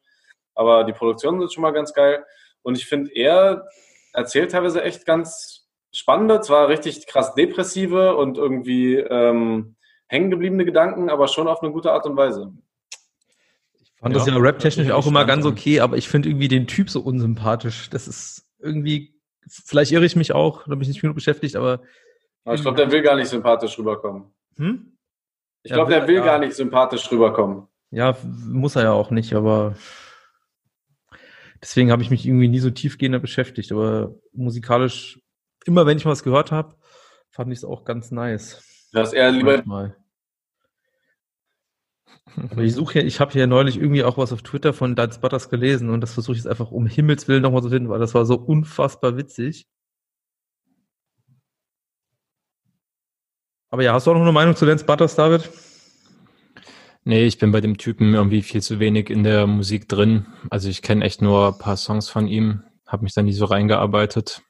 aber die Produktionen sind schon mal ganz geil und ich finde er erzählt teilweise echt ganz spannende, zwar richtig krass depressive und irgendwie ähm, hängen gebliebene Gedanken, aber schon auf eine gute Art und Weise. Ich fand ja, das ja rap-technisch auch immer ganz okay, aber ich finde irgendwie den Typ so unsympathisch. Das ist irgendwie, vielleicht irre ich mich auch, da bin ich nicht genug beschäftigt, aber aber ich glaube, der will gar nicht sympathisch rüberkommen. Hm? Ich glaube, der will ja. gar nicht sympathisch rüberkommen. Ja, muss er ja auch nicht, aber deswegen habe ich mich irgendwie nie so tiefgehender beschäftigt. Aber musikalisch, immer wenn ich was gehört habe, fand ich es auch ganz nice. Das eher lieber. Mal. Aber ich suche ich habe ja neulich irgendwie auch was auf Twitter von Dance Butters gelesen und das versuche ich jetzt einfach um Himmels Willen nochmal zu finden, weil das war so unfassbar witzig. Aber ja, hast du auch noch eine Meinung zu Lance Butters, David? Nee, ich bin bei dem Typen irgendwie viel zu wenig in der Musik drin. Also ich kenne echt nur ein paar Songs von ihm, habe mich da nie so reingearbeitet.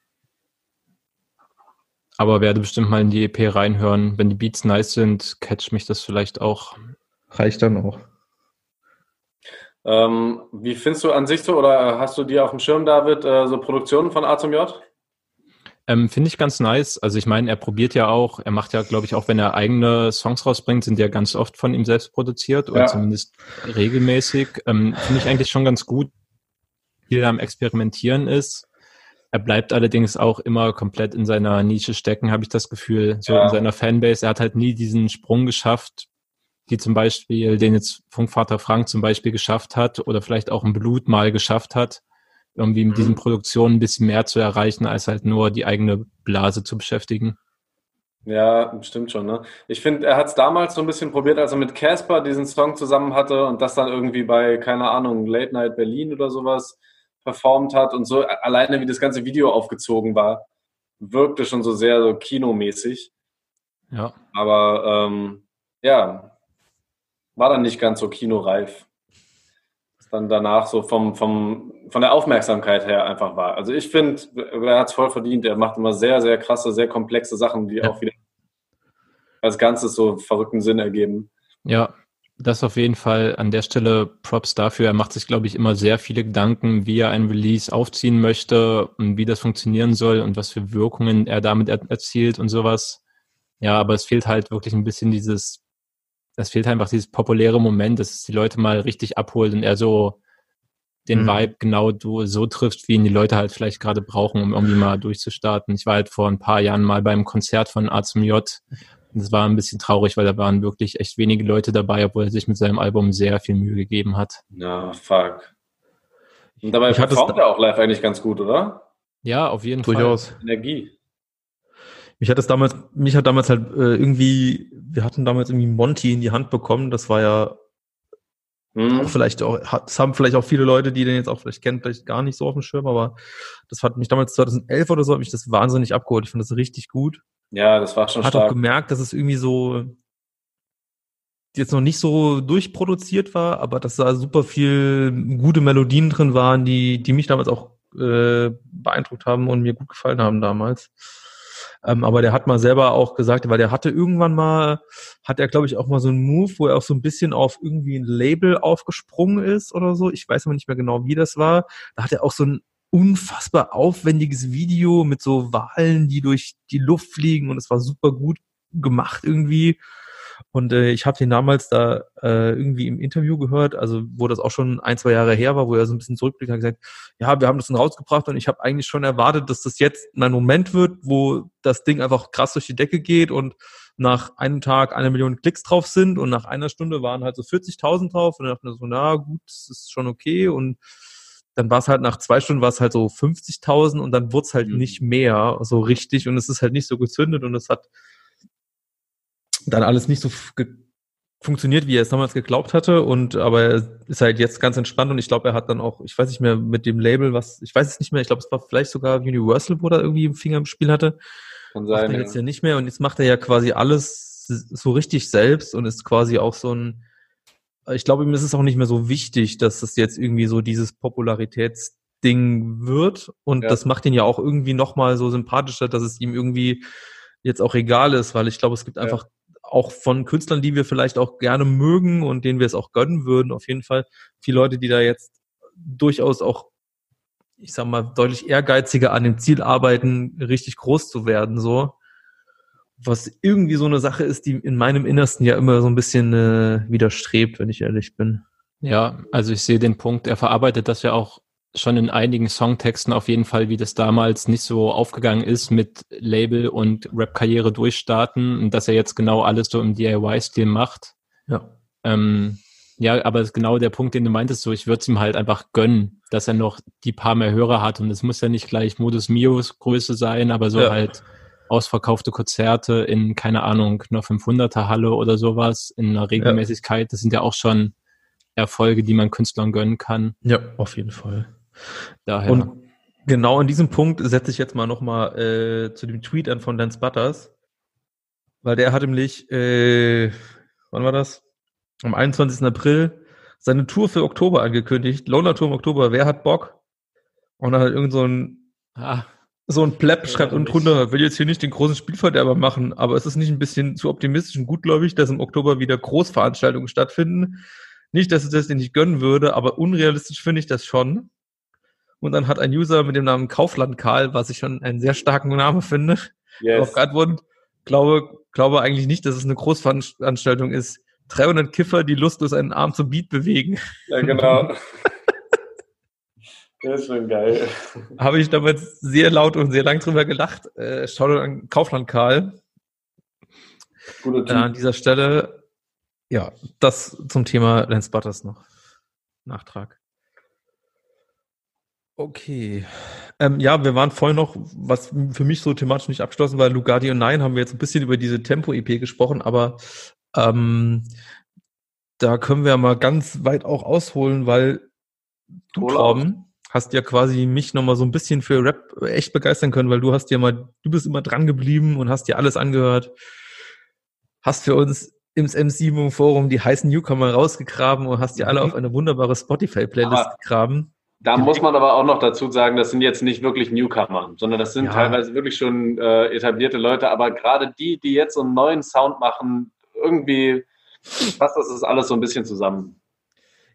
Aber werde bestimmt mal in die EP reinhören. Wenn die Beats nice sind, catch mich das vielleicht auch. Reicht dann auch. Ähm, wie findest du an sich so, oder hast du dir auf dem Schirm, David, äh, so Produktionen von A zum J? Ähm, Finde ich ganz nice. Also ich meine, er probiert ja auch, er macht ja, glaube ich, auch wenn er eigene Songs rausbringt, sind ja ganz oft von ihm selbst produziert oder ja. zumindest regelmäßig. Ähm, Finde ich eigentlich schon ganz gut, wie er am Experimentieren ist. Er bleibt allerdings auch immer komplett in seiner Nische stecken, habe ich das Gefühl, so ja. in seiner Fanbase. Er hat halt nie diesen Sprung geschafft, die zum Beispiel, den jetzt Funkvater Frank zum Beispiel geschafft hat oder vielleicht auch ein Blut mal geschafft hat irgendwie mit mhm. diesen Produktionen ein bisschen mehr zu erreichen, als halt nur die eigene Blase zu beschäftigen. Ja, stimmt schon. Ne? Ich finde, er hat es damals so ein bisschen probiert, als er mit Casper diesen Song zusammen hatte und das dann irgendwie bei, keine Ahnung, Late Night Berlin oder sowas performt hat und so alleine wie das ganze Video aufgezogen war, wirkte schon so sehr so kinomäßig. Ja. Aber ähm, ja, war dann nicht ganz so kinoreif. Dann danach so vom, vom, von der Aufmerksamkeit her einfach war. Also ich finde, er hat es voll verdient. Er macht immer sehr, sehr krasse, sehr komplexe Sachen, die ja. auch wieder als Ganzes so verrückten Sinn ergeben. Ja, das auf jeden Fall an der Stelle Props dafür. Er macht sich, glaube ich, immer sehr viele Gedanken, wie er ein Release aufziehen möchte und wie das funktionieren soll und was für Wirkungen er damit er erzielt und sowas. Ja, aber es fehlt halt wirklich ein bisschen dieses, es fehlt einfach dieses populäre Moment, dass es die Leute mal richtig abholt und er so den mhm. Vibe genau so trifft, wie ihn die Leute halt vielleicht gerade brauchen, um irgendwie mal durchzustarten. Ich war halt vor ein paar Jahren mal beim Konzert von A zum J das war ein bisschen traurig, weil da waren wirklich echt wenige Leute dabei, obwohl er sich mit seinem Album sehr viel Mühe gegeben hat. Ja, fuck. Und dabei performt er auch live eigentlich ganz gut, oder? Ja, auf jeden Durchaus. Fall. Energie. Mich hat das damals, mich hat damals halt äh, irgendwie, wir hatten damals irgendwie Monty in die Hand bekommen. Das war ja hm. auch vielleicht auch, das haben vielleicht auch viele Leute, die den jetzt auch vielleicht kennen, vielleicht gar nicht so auf dem Schirm, aber das hat mich damals 2011 oder so, hat mich das wahnsinnig abgeholt. Ich fand das richtig gut. Ja, das war schon Hat stark. auch gemerkt, dass es irgendwie so jetzt noch nicht so durchproduziert war, aber dass da super viel gute Melodien drin waren, die, die mich damals auch äh, beeindruckt haben und mir gut gefallen haben damals. Ähm, aber der hat mal selber auch gesagt, weil der hatte irgendwann mal, hat er glaube ich auch mal so einen Move, wo er auch so ein bisschen auf irgendwie ein Label aufgesprungen ist oder so. Ich weiß aber nicht mehr genau, wie das war. Da hat er auch so ein unfassbar aufwendiges Video mit so Wahlen, die durch die Luft fliegen und es war super gut gemacht irgendwie. Und äh, ich habe den damals da äh, irgendwie im Interview gehört, also wo das auch schon ein, zwei Jahre her war, wo er so ein bisschen zurückblickt und gesagt, ja, wir haben das dann rausgebracht und ich habe eigentlich schon erwartet, dass das jetzt mein Moment wird, wo das Ding einfach krass durch die Decke geht und nach einem Tag eine Million Klicks drauf sind und nach einer Stunde waren halt so 40.000 drauf und dann dachte ich so, na gut, das ist schon okay und dann war es halt nach zwei Stunden war es halt so 50.000 und dann wurde es halt mhm. nicht mehr so richtig und es ist halt nicht so gezündet und es hat dann alles nicht so funktioniert, wie er es damals geglaubt hatte und aber er ist halt jetzt ganz entspannt und ich glaube, er hat dann auch, ich weiß nicht mehr mit dem Label, was, ich weiß es nicht mehr, ich glaube, es war vielleicht sogar Universal, wo er irgendwie im Finger im Spiel hatte. Kann sein. Macht er ja. jetzt ja nicht mehr und jetzt macht er ja quasi alles so richtig selbst und ist quasi auch so ein ich glaube, ihm ist es auch nicht mehr so wichtig, dass das jetzt irgendwie so dieses Popularitätsding wird. Und ja. das macht ihn ja auch irgendwie nochmal so sympathischer, dass es ihm irgendwie jetzt auch egal ist, weil ich glaube, es gibt ja. Auch von Künstlern, die wir vielleicht auch gerne mögen und denen wir es auch gönnen würden, auf jeden Fall viele Leute, die da jetzt durchaus auch, ich sag mal, deutlich ehrgeiziger an dem Ziel arbeiten, richtig groß zu werden, so was irgendwie so eine Sache ist, die in meinem Innersten ja immer so ein bisschen äh, widerstrebt, wenn ich ehrlich bin. Ja, also ich sehe den Punkt, er verarbeitet das ja auch schon in einigen Songtexten auf jeden Fall, wie das damals nicht so aufgegangen ist mit Label und Rap-Karriere durchstarten und dass er jetzt genau alles so im DIY-Stil macht. Ja. Ähm, ja, aber genau der Punkt, den du meintest, so ich würde es ihm halt einfach gönnen, dass er noch die paar mehr Hörer hat und es muss ja nicht gleich Modus Mios Größe sein, aber so ja. halt ausverkaufte Konzerte in, keine Ahnung, einer 500er Halle oder sowas in einer Regelmäßigkeit. Ja. Das sind ja auch schon Erfolge, die man Künstlern gönnen kann. Ja, auf jeden Fall. Daher. Und genau an diesem Punkt setze ich jetzt mal nochmal äh, zu dem Tweet an von Dance Butters, weil der hat nämlich, äh, wann war das? Am 21. April seine Tour für Oktober angekündigt. Loner Tour im Oktober, wer hat Bock? Und dann hat irgend so ein ah, so ein Plepp schreibt und drunter, will jetzt hier nicht den großen Spielverderber machen, aber es ist nicht ein bisschen zu optimistisch und gutgläubig, dass im Oktober wieder Großveranstaltungen stattfinden. Nicht, dass es das nicht gönnen würde, aber unrealistisch finde ich das schon. Und dann hat ein User mit dem Namen Kaufland Karl, was ich schon einen sehr starken Namen finde, yes. auch geantwortet, glaube, glaube eigentlich nicht, dass es eine Großveranstaltung ist. 300 Kiffer, die lustlos einen Arm zum Beat bewegen. Ja, genau. Das ist schon geil. Habe ich damals sehr laut und sehr lang drüber gelacht. Äh, schau dir an Kaufland Karl. Guter Äh, an dieser Stelle, ja, das zum Thema Lance Butters noch. Nachtrag. Okay. Ähm, ja, wir waren vorhin noch, was für mich so thematisch nicht abgeschlossen war, Lugardi und Nein, haben wir jetzt ein bisschen über diese Tempo-EP gesprochen, aber ähm, da können wir mal ganz weit auch ausholen, weil du, Torben, hast ja quasi mich nochmal so ein bisschen für Rap echt begeistern können, weil du hast ja mal, du bist immer dran geblieben und hast dir alles angehört. Hast für uns im M7 Forum die heißen Newcomer rausgegraben und hast die alle mhm. auf eine wunderbare Spotify-Playlist gegraben. Da muss man aber auch noch dazu sagen, das sind jetzt nicht wirklich Newcomer, sondern das sind ja. teilweise wirklich schon äh, etablierte Leute. Aber gerade die, die jetzt so einen neuen Sound machen, irgendwie passt das ist alles so ein bisschen zusammen.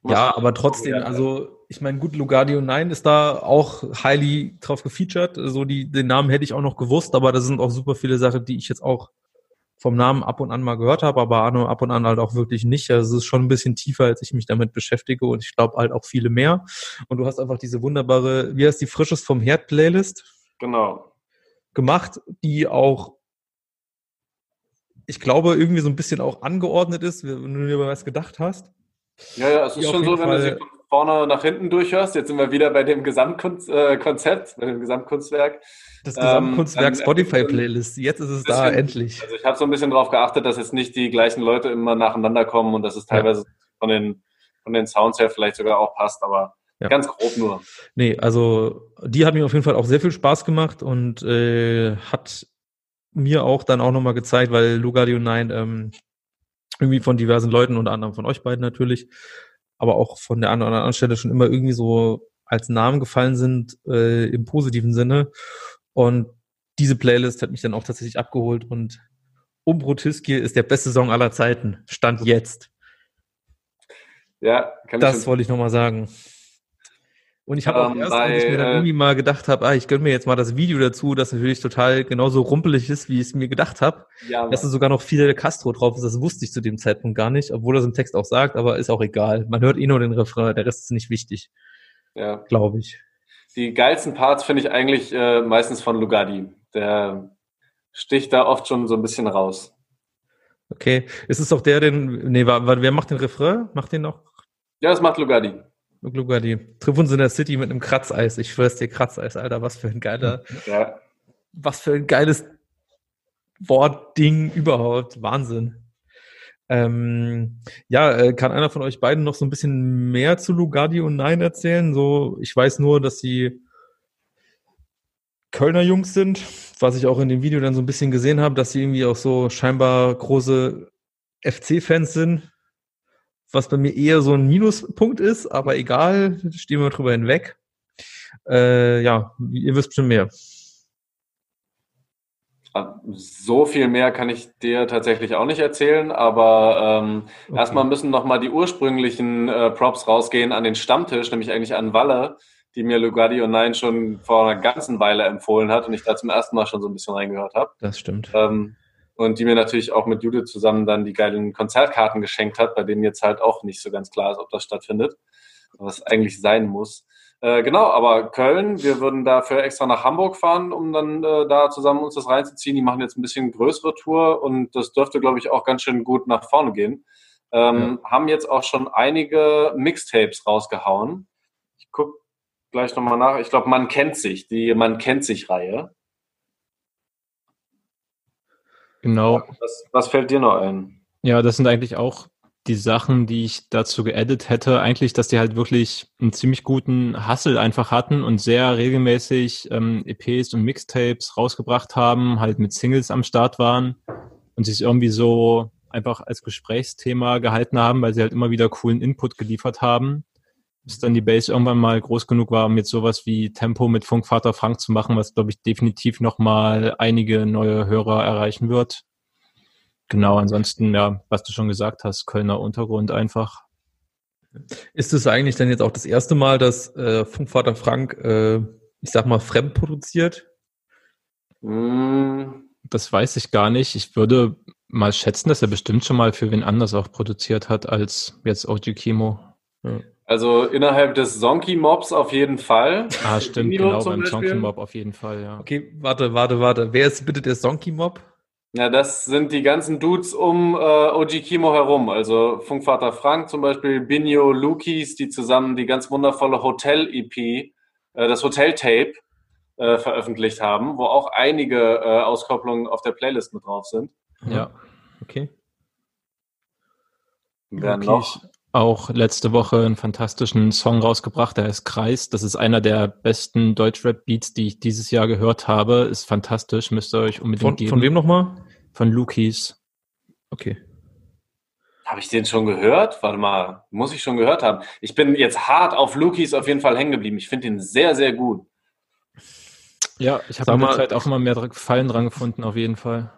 Ja, aber trotzdem, also ich meine, gut, Lugardio 9 ist da auch highly drauf gefeatured. So die, den Namen hätte ich auch noch gewusst, aber da sind auch super viele Sachen, die ich jetzt auch vom Namen ab und an mal gehört habe, aber Arno ab und an halt auch wirklich nicht. Also es ist schon ein bisschen tiefer, als ich mich damit beschäftige und ich glaube halt auch viele mehr. Und du hast einfach diese wunderbare, wie heißt die Frisches vom Herd Playlist? Genau. Gemacht, die auch, ich glaube, irgendwie so ein bisschen auch angeordnet ist, wenn du dir was gedacht hast. Ja, ja, es ist schon so, wenn du sie von vorne nach hinten durchhörst. Jetzt sind wir wieder bei dem Gesamtkonzept, äh, bei dem Gesamtkunstwerk. Das Gesamtkunstwerk ähm, Spotify-Playlist. Jetzt ist es bisschen, da, endlich. Also ich habe so ein bisschen darauf geachtet, dass jetzt nicht die gleichen Leute immer nacheinander kommen und dass es teilweise ja. von, den, von den Sounds her vielleicht sogar auch passt, aber ja. ganz grob nur. Nee, also die hat mir auf jeden Fall auch sehr viel Spaß gemacht und äh, hat mir auch dann auch nochmal gezeigt, weil Lugardio 9 ähm, irgendwie von diversen Leuten, unter anderem von euch beiden natürlich, aber auch von der anderen, anderen Stelle schon immer irgendwie so als Namen gefallen sind äh, im positiven Sinne. Und diese Playlist hat mich dann auch tatsächlich abgeholt und Umbrotiski ist der beste Song aller Zeiten. Stand jetzt. Ja, kann das ich wollte ich nochmal sagen. Und ich habe auch ähm, erst, als ich mir dann äh, irgendwie mal gedacht habe, ah, ich gönne mir jetzt mal das Video dazu, das natürlich total genauso rumpelig ist, wie ich es mir gedacht habe. Ja, dass da sogar noch Fidel Castro drauf ist, das wusste ich zu dem Zeitpunkt gar nicht, obwohl er es im Text auch sagt, aber ist auch egal. Man hört eh nur den Refrain, der Rest ist nicht wichtig. Ja. Glaube ich. Die geilsten Parts finde ich eigentlich äh, meistens von Lugardi. Der sticht da oft schon so ein bisschen raus. Okay. Ist es auch der, den, nee, wer macht den Refrain? Macht den noch? Ja, das macht Lugardi. Lugardi. Triff uns in der City mit einem Kratzeis. Ich schwör's dir, Kratzeis, Alter, was für ein geiler, ja. was für ein geiles Wortding überhaupt. Wahnsinn. Ähm, ja, äh, kann einer von euch beiden noch so ein bisschen mehr zu Lugardi und Nein erzählen? So, ich weiß nur, dass sie Kölner Jungs sind, was ich auch in dem Video dann so ein bisschen gesehen habe, dass sie irgendwie auch so scheinbar große FC-Fans sind was bei mir eher so ein Minuspunkt ist, aber egal, stehen wir drüber hinweg. Äh, ja, ihr wisst schon mehr. So viel mehr kann ich dir tatsächlich auch nicht erzählen, aber ähm, okay. erstmal müssen nochmal die ursprünglichen äh, Props rausgehen an den Stammtisch, nämlich eigentlich an Walle, die mir Lugardi und Nein schon vor einer ganzen Weile empfohlen hat und ich da zum ersten Mal schon so ein bisschen reingehört habe. Das stimmt. Ähm, und die mir natürlich auch mit Judith zusammen dann die geilen Konzertkarten geschenkt hat, bei denen jetzt halt auch nicht so ganz klar ist, ob das stattfindet, was eigentlich sein muss. Äh, genau, aber Köln, wir würden dafür extra nach Hamburg fahren, um dann äh, da zusammen uns das reinzuziehen. Die machen jetzt ein bisschen größere Tour und das dürfte, glaube ich, auch ganz schön gut nach vorne gehen. Ähm, ja. Haben jetzt auch schon einige Mixtapes rausgehauen. Ich gucke gleich nochmal nach. Ich glaube, man kennt sich, die Man kennt sich Reihe. Genau. Was, was fällt dir noch ein? Ja, das sind eigentlich auch die Sachen, die ich dazu geedit hätte, eigentlich, dass die halt wirklich einen ziemlich guten Hustle einfach hatten und sehr regelmäßig ähm, EPs und Mixtapes rausgebracht haben, halt mit Singles am Start waren und sich irgendwie so einfach als Gesprächsthema gehalten haben, weil sie halt immer wieder coolen Input geliefert haben bis dann die Base irgendwann mal groß genug war, um jetzt sowas wie Tempo mit Funkvater Frank zu machen, was, glaube ich, definitiv nochmal einige neue Hörer erreichen wird. Genau, ansonsten, ja, was du schon gesagt hast, Kölner Untergrund einfach. Ist es eigentlich dann jetzt auch das erste Mal, dass äh, Funkvater Frank, äh, ich sag mal, fremd produziert? Hm. Das weiß ich gar nicht. Ich würde mal schätzen, dass er bestimmt schon mal für wen anders auch produziert hat als jetzt OG Kimo. Ja. Also innerhalb des Zonky-Mobs auf jeden Fall. Ah, stimmt, Nilo genau, beim Zonky-Mob auf jeden Fall, ja. Okay, warte, warte, warte. Wer ist bitte der Zonky-Mob? Ja, das sind die ganzen Dudes um äh, OG Kimo herum. Also Funkvater Frank zum Beispiel, Binio, Lukis, die zusammen die ganz wundervolle Hotel-EP äh, das Hotel-Tape äh, veröffentlicht haben, wo auch einige äh, Auskopplungen auf der Playlist mit drauf sind. Ja. Okay. Wer Loki noch? Auch letzte Woche einen fantastischen Song rausgebracht, der heißt Kreis. Das ist einer der besten Deutschrap-Beats, die ich dieses Jahr gehört habe. Ist fantastisch, müsst ihr euch unbedingt Von, geben. von wem nochmal? Von Lukis. Okay. Habe ich den schon gehört? Warte mal, muss ich schon gehört haben. Ich bin jetzt hart auf Lukis auf jeden Fall hängen geblieben. Ich finde ihn sehr, sehr gut. Ja, ich habe in der mal- Zeit auch immer mehr Gefallen dran gefunden, auf jeden Fall.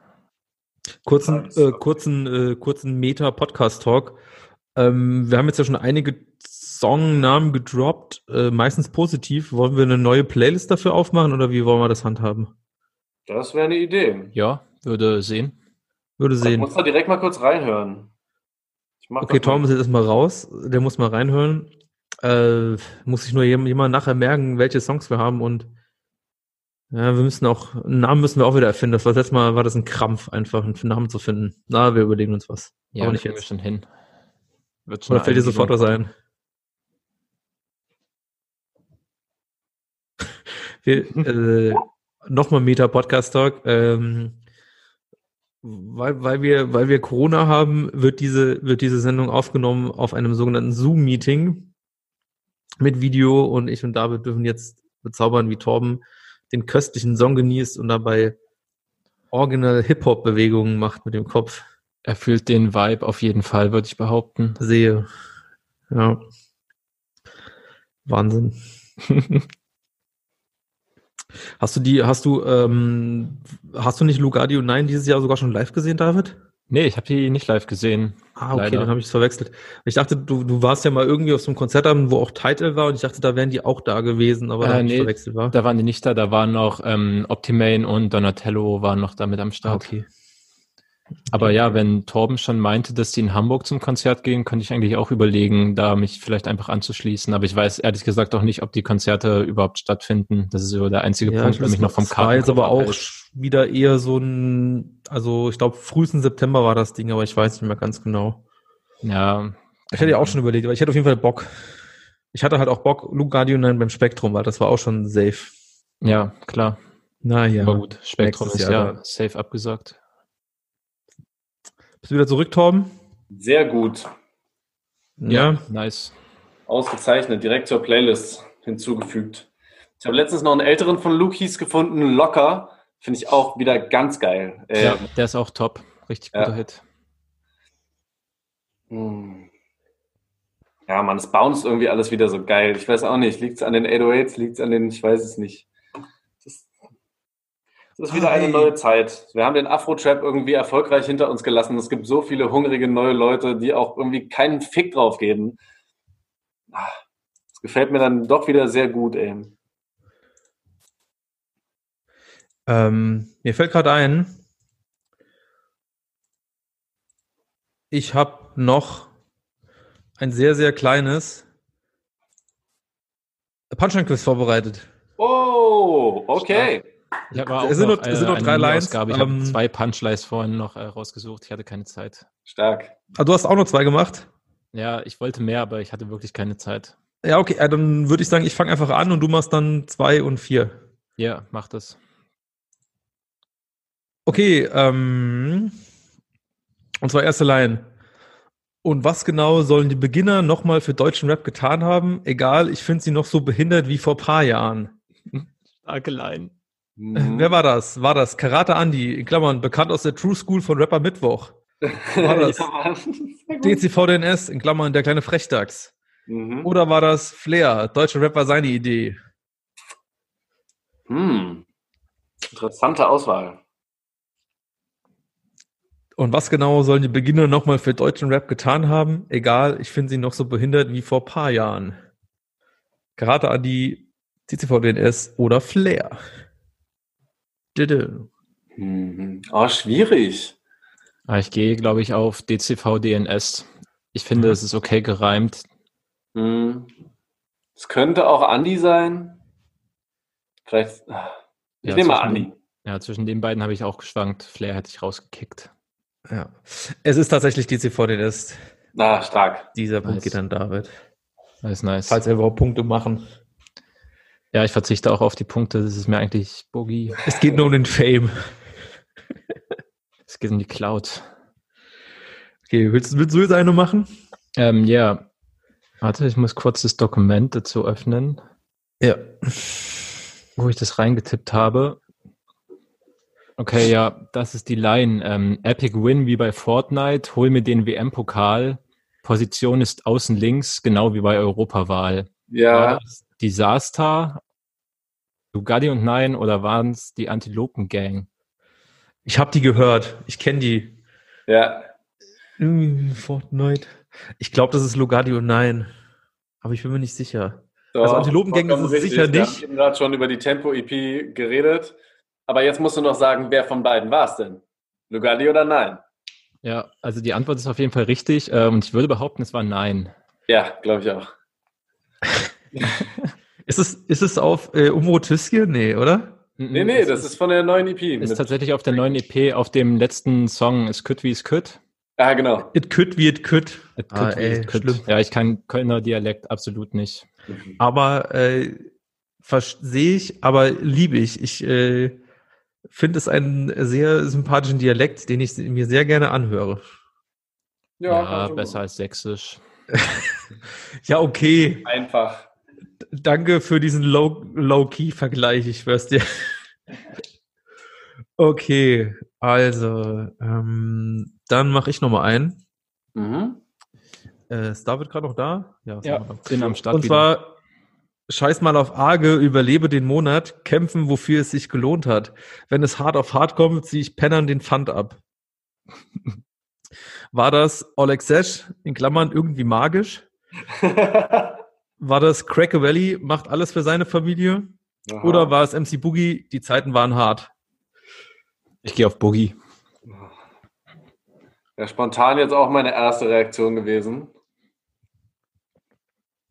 Kurzen, äh, kurzen, äh, kurzen Meta-Podcast-Talk. Ähm, wir haben jetzt ja schon einige Songnamen gedroppt, äh, meistens positiv. Wollen wir eine neue Playlist dafür aufmachen oder wie wollen wir das handhaben? Das wäre eine Idee. Ja, würde sehen. Würde Ich sehen. muss da direkt mal kurz reinhören. Ich Okay. Tom ist jetzt erstmal raus. Der muss mal reinhören. Äh, muss sich nur jem- jemand nachher merken, welche Songs wir haben und ja, wir müssen auch, einen Namen müssen wir auch wieder erfinden. Das war das letzte Mal, war das ein Krampf, einfach einen Namen zu finden. Na, wir überlegen uns was. Ja, Aber nicht jetzt. schon hin. Wird schon Oder fällt dir sofort was ein? Wir, äh, nochmal Meta-Podcast-Talk. Ähm, weil, weil, wir, weil wir Corona haben, wird diese, wird diese Sendung aufgenommen auf einem sogenannten Zoom-Meeting mit Video und ich und David dürfen jetzt bezaubern, wie Torben den köstlichen Song genießt und dabei original Hip-Hop-Bewegungen macht mit dem Kopf. Er fühlt den Vibe auf jeden Fall, würde ich behaupten. Sehe. Ja. Wahnsinn. Hast du die, hast du, ähm, hast du nicht Lugardio 9 dieses Jahr sogar schon live gesehen, David? nee, ich habe die nicht live gesehen. Ah, okay, Leider. dann habe ich es verwechselt. Ich dachte, du, du warst ja mal irgendwie auf so einem Konzertabend, wo auch Title war und ich dachte, da wären die auch da gewesen, aber Äh, da nee, verwechselt war. Da waren die nicht da, da waren noch ähm, Optimane und Donatello waren noch da mit am Start. okay. Aber ja, wenn Torben schon meinte, dass die in Hamburg zum Konzert gehen, könnte ich eigentlich auch überlegen, da mich vielleicht einfach anzuschließen. Aber ich weiß ehrlich gesagt auch nicht, ob die Konzerte überhaupt stattfinden. Das ist so der einzige Ja, Punkt, der mich noch vom das war jetzt aber auch wieder eher so ein, also ich glaube frühesten September war das Ding, aber ich weiß nicht mehr ganz genau. Ja, Ich hätte ja auch schon überlegt, aber ich hätte auf jeden Fall Bock. Ich hatte halt auch Bock, Luke Guardian 9 beim Spektrum, weil das war auch schon safe. ja, klar. Naja. Aber gut, Spektrum ist ja dann. safe abgesagt. Bist du wieder zurück, Torben? Sehr gut. Ja. Nice. Ausgezeichnet, direkt zur Playlist hinzugefügt. Ich habe letztens noch einen älteren von Lukis gefunden, Locker. Finde ich auch wieder ganz geil. Äh, Ja, der ist auch top. Richtig Ja. guter Hit. hm. Ja, man, es bounced irgendwie alles wieder so geil. Ich weiß auch nicht, liegt es an den 808s, liegt es an den, ich weiß es nicht. Das, das ist wieder eine neue Zeit. Wir haben den Afro-Trap irgendwie erfolgreich hinter uns gelassen. Es gibt so viele hungrige neue Leute, die auch irgendwie keinen Fick drauf geben. Ah, Das gefällt mir dann doch wieder sehr gut, ey. Ähm, mir fällt gerade ein, ich habe noch ein sehr, sehr kleines Punchline-Quiz vorbereitet. Oh, okay. Ich habe auch Es sind noch, noch- es sind noch eine drei Lines, Mini-Ausgabe. Ich ähm, habe zwei Punchlines vorhin noch äh, rausgesucht. Ich hatte keine Zeit. Stark. Ah, du hast auch noch zwei gemacht? Ja, ich wollte mehr, aber ich hatte wirklich keine Zeit. Ja, okay, äh, dann würde ich sagen, ich fange einfach an und du machst dann zwei und vier. Ja, mach das. Okay, ähm, und zwar erste Line. Und was genau sollen die Beginner nochmal für deutschen Rap getan haben? Egal, ich finde sie noch so behindert wie vor paar Jahren. Starke Line. Mhm. Wer war das? War das Karate Andy, in Klammern, bekannt aus der True School von Rapper Mittwoch. war das? Ja. DCVDNS, in Klammern, der kleine Frechdachs. Mhm. Oder war das Flair, deutscher Rapper seine Idee? Hm. Interessante Auswahl. Und was genau sollen die Beginner nochmal für deutschen Rap getan haben? Egal, ich finde sie noch so behindert wie vor paar Jahren. Karate Andi, DCVDNS oder Flair. Mhm. Oh, schwierig. Ah, ich gehe, glaube ich, auf DCV DNS. Ich finde, Mhm. es ist okay gereimt. Hm. Es könnte auch Andi sein. Vielleicht. ah, Ich Ja, nehme mal zwischen Andi. den- Ja, zwischen den beiden habe ich auch geschwankt. Flair hätte ich rausgekickt. Ja. Es ist tatsächlich DCVDNS. Ah, stark. Dieser Punkt Nice. geht an David. Das ist nice. Falls wir überhaupt Punkte machen. Ja, ich verzichte auch auf die Punkte. Das ist mir eigentlich Boogie. Es geht nur um den Fame. Es geht um die Cloud. Okay, willst, willst du jetzt eine machen? Ähm, ja. Warte, ich muss kurz das Dokument dazu öffnen, Ja. wo ich das reingetippt habe. Okay, ja, das ist die Line. Ähm, Epic Win wie bei Fortnite, hol mir den WM-Pokal. Position ist außen links, genau wie bei Europawahl. War Ja, das Disaster, Bugatti und Nein oder waren es die Antilopen-Gang? Ich habe die gehört. Ich kenne die. ja. Fortnite. Ich glaube, das ist Lugardi und Nein. Aber ich bin mir nicht sicher. Also Antilopengang ist es sicher Wir nicht. haben eben gerade schon über die Tempo-EP geredet. Aber jetzt musst du noch sagen, wer von beiden war es denn? Lugaldi oder nein? Ja, also die Antwort ist auf jeden Fall richtig äh, und ich würde behaupten, es war Nein. Ja, glaube ich auch. Ist es, ist es auf äh, Umro Tüske? Nee, oder? Nee, nee, das ist von der neuen EP. ist tatsächlich auf der neuen EP, auf dem letzten Song Es Kütt wie es Kütt. Ah, genau. It could wie it could. Es Ah, Kütt wie ey, es Kütt. schlimm. Ja, ich kann Kölner Dialekt absolut nicht. Aber äh, verstehe ich, aber liebe ich. Ich äh, finde es einen sehr sympathischen Dialekt, den ich mir sehr gerne anhöre. Ja, kann schon besser als Sächsisch. Ja, okay. Einfach. Danke für diesen Low- Low-Key-Vergleich, ich schwör's dir. Okay, also, ähm, dann mache ich nochmal einen. Mhm. Äh, ist David gerade noch da? Ja, da. bin am Start Und wieder. zwar, scheiß mal auf Arge, überlebe den Monat, kämpfen, wofür es sich gelohnt hat. Wenn es hart auf hart kommt, ziehe ich Pennern den Pfand ab. War das Oleg Sesh, in Klammern irgendwie magisch? War das Cracker Valley, macht alles für seine Familie? Aha. Oder war es MC Boogie, die Zeiten waren hart? Ich gehe auf Boogie. Ja, spontan jetzt auch meine erste Reaktion gewesen.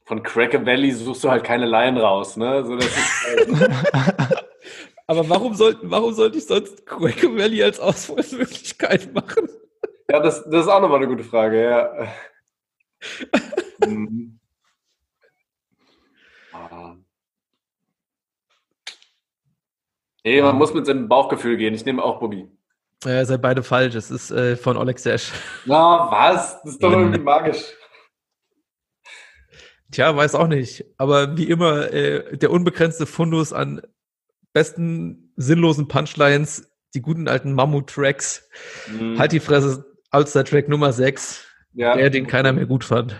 Von Cracker Valley suchst du halt keine Laien raus, ne? So, das ist, Aber warum sollten, warum sollte ich sonst Cracker Valley als Auswahlmöglichkeit machen? ja, das, das ist auch nochmal eine gute Frage, ja. Mhm. Ah. Nee, man muss mit seinem Bauchgefühl gehen. Ich nehme auch Boogie. Äh, seid beide falsch. Es ist äh, von Oleg Sesh. Na, was? Das ist doch irgendwie magisch. Tja, weiß auch nicht. Aber wie immer, äh, der unbegrenzte Fundus an besten sinnlosen Punchlines, die guten alten Mammut-Tracks. Mhm. Halt die Fresse, All-Star-Track Nummer 6, ja. der, den keiner mehr gut fand.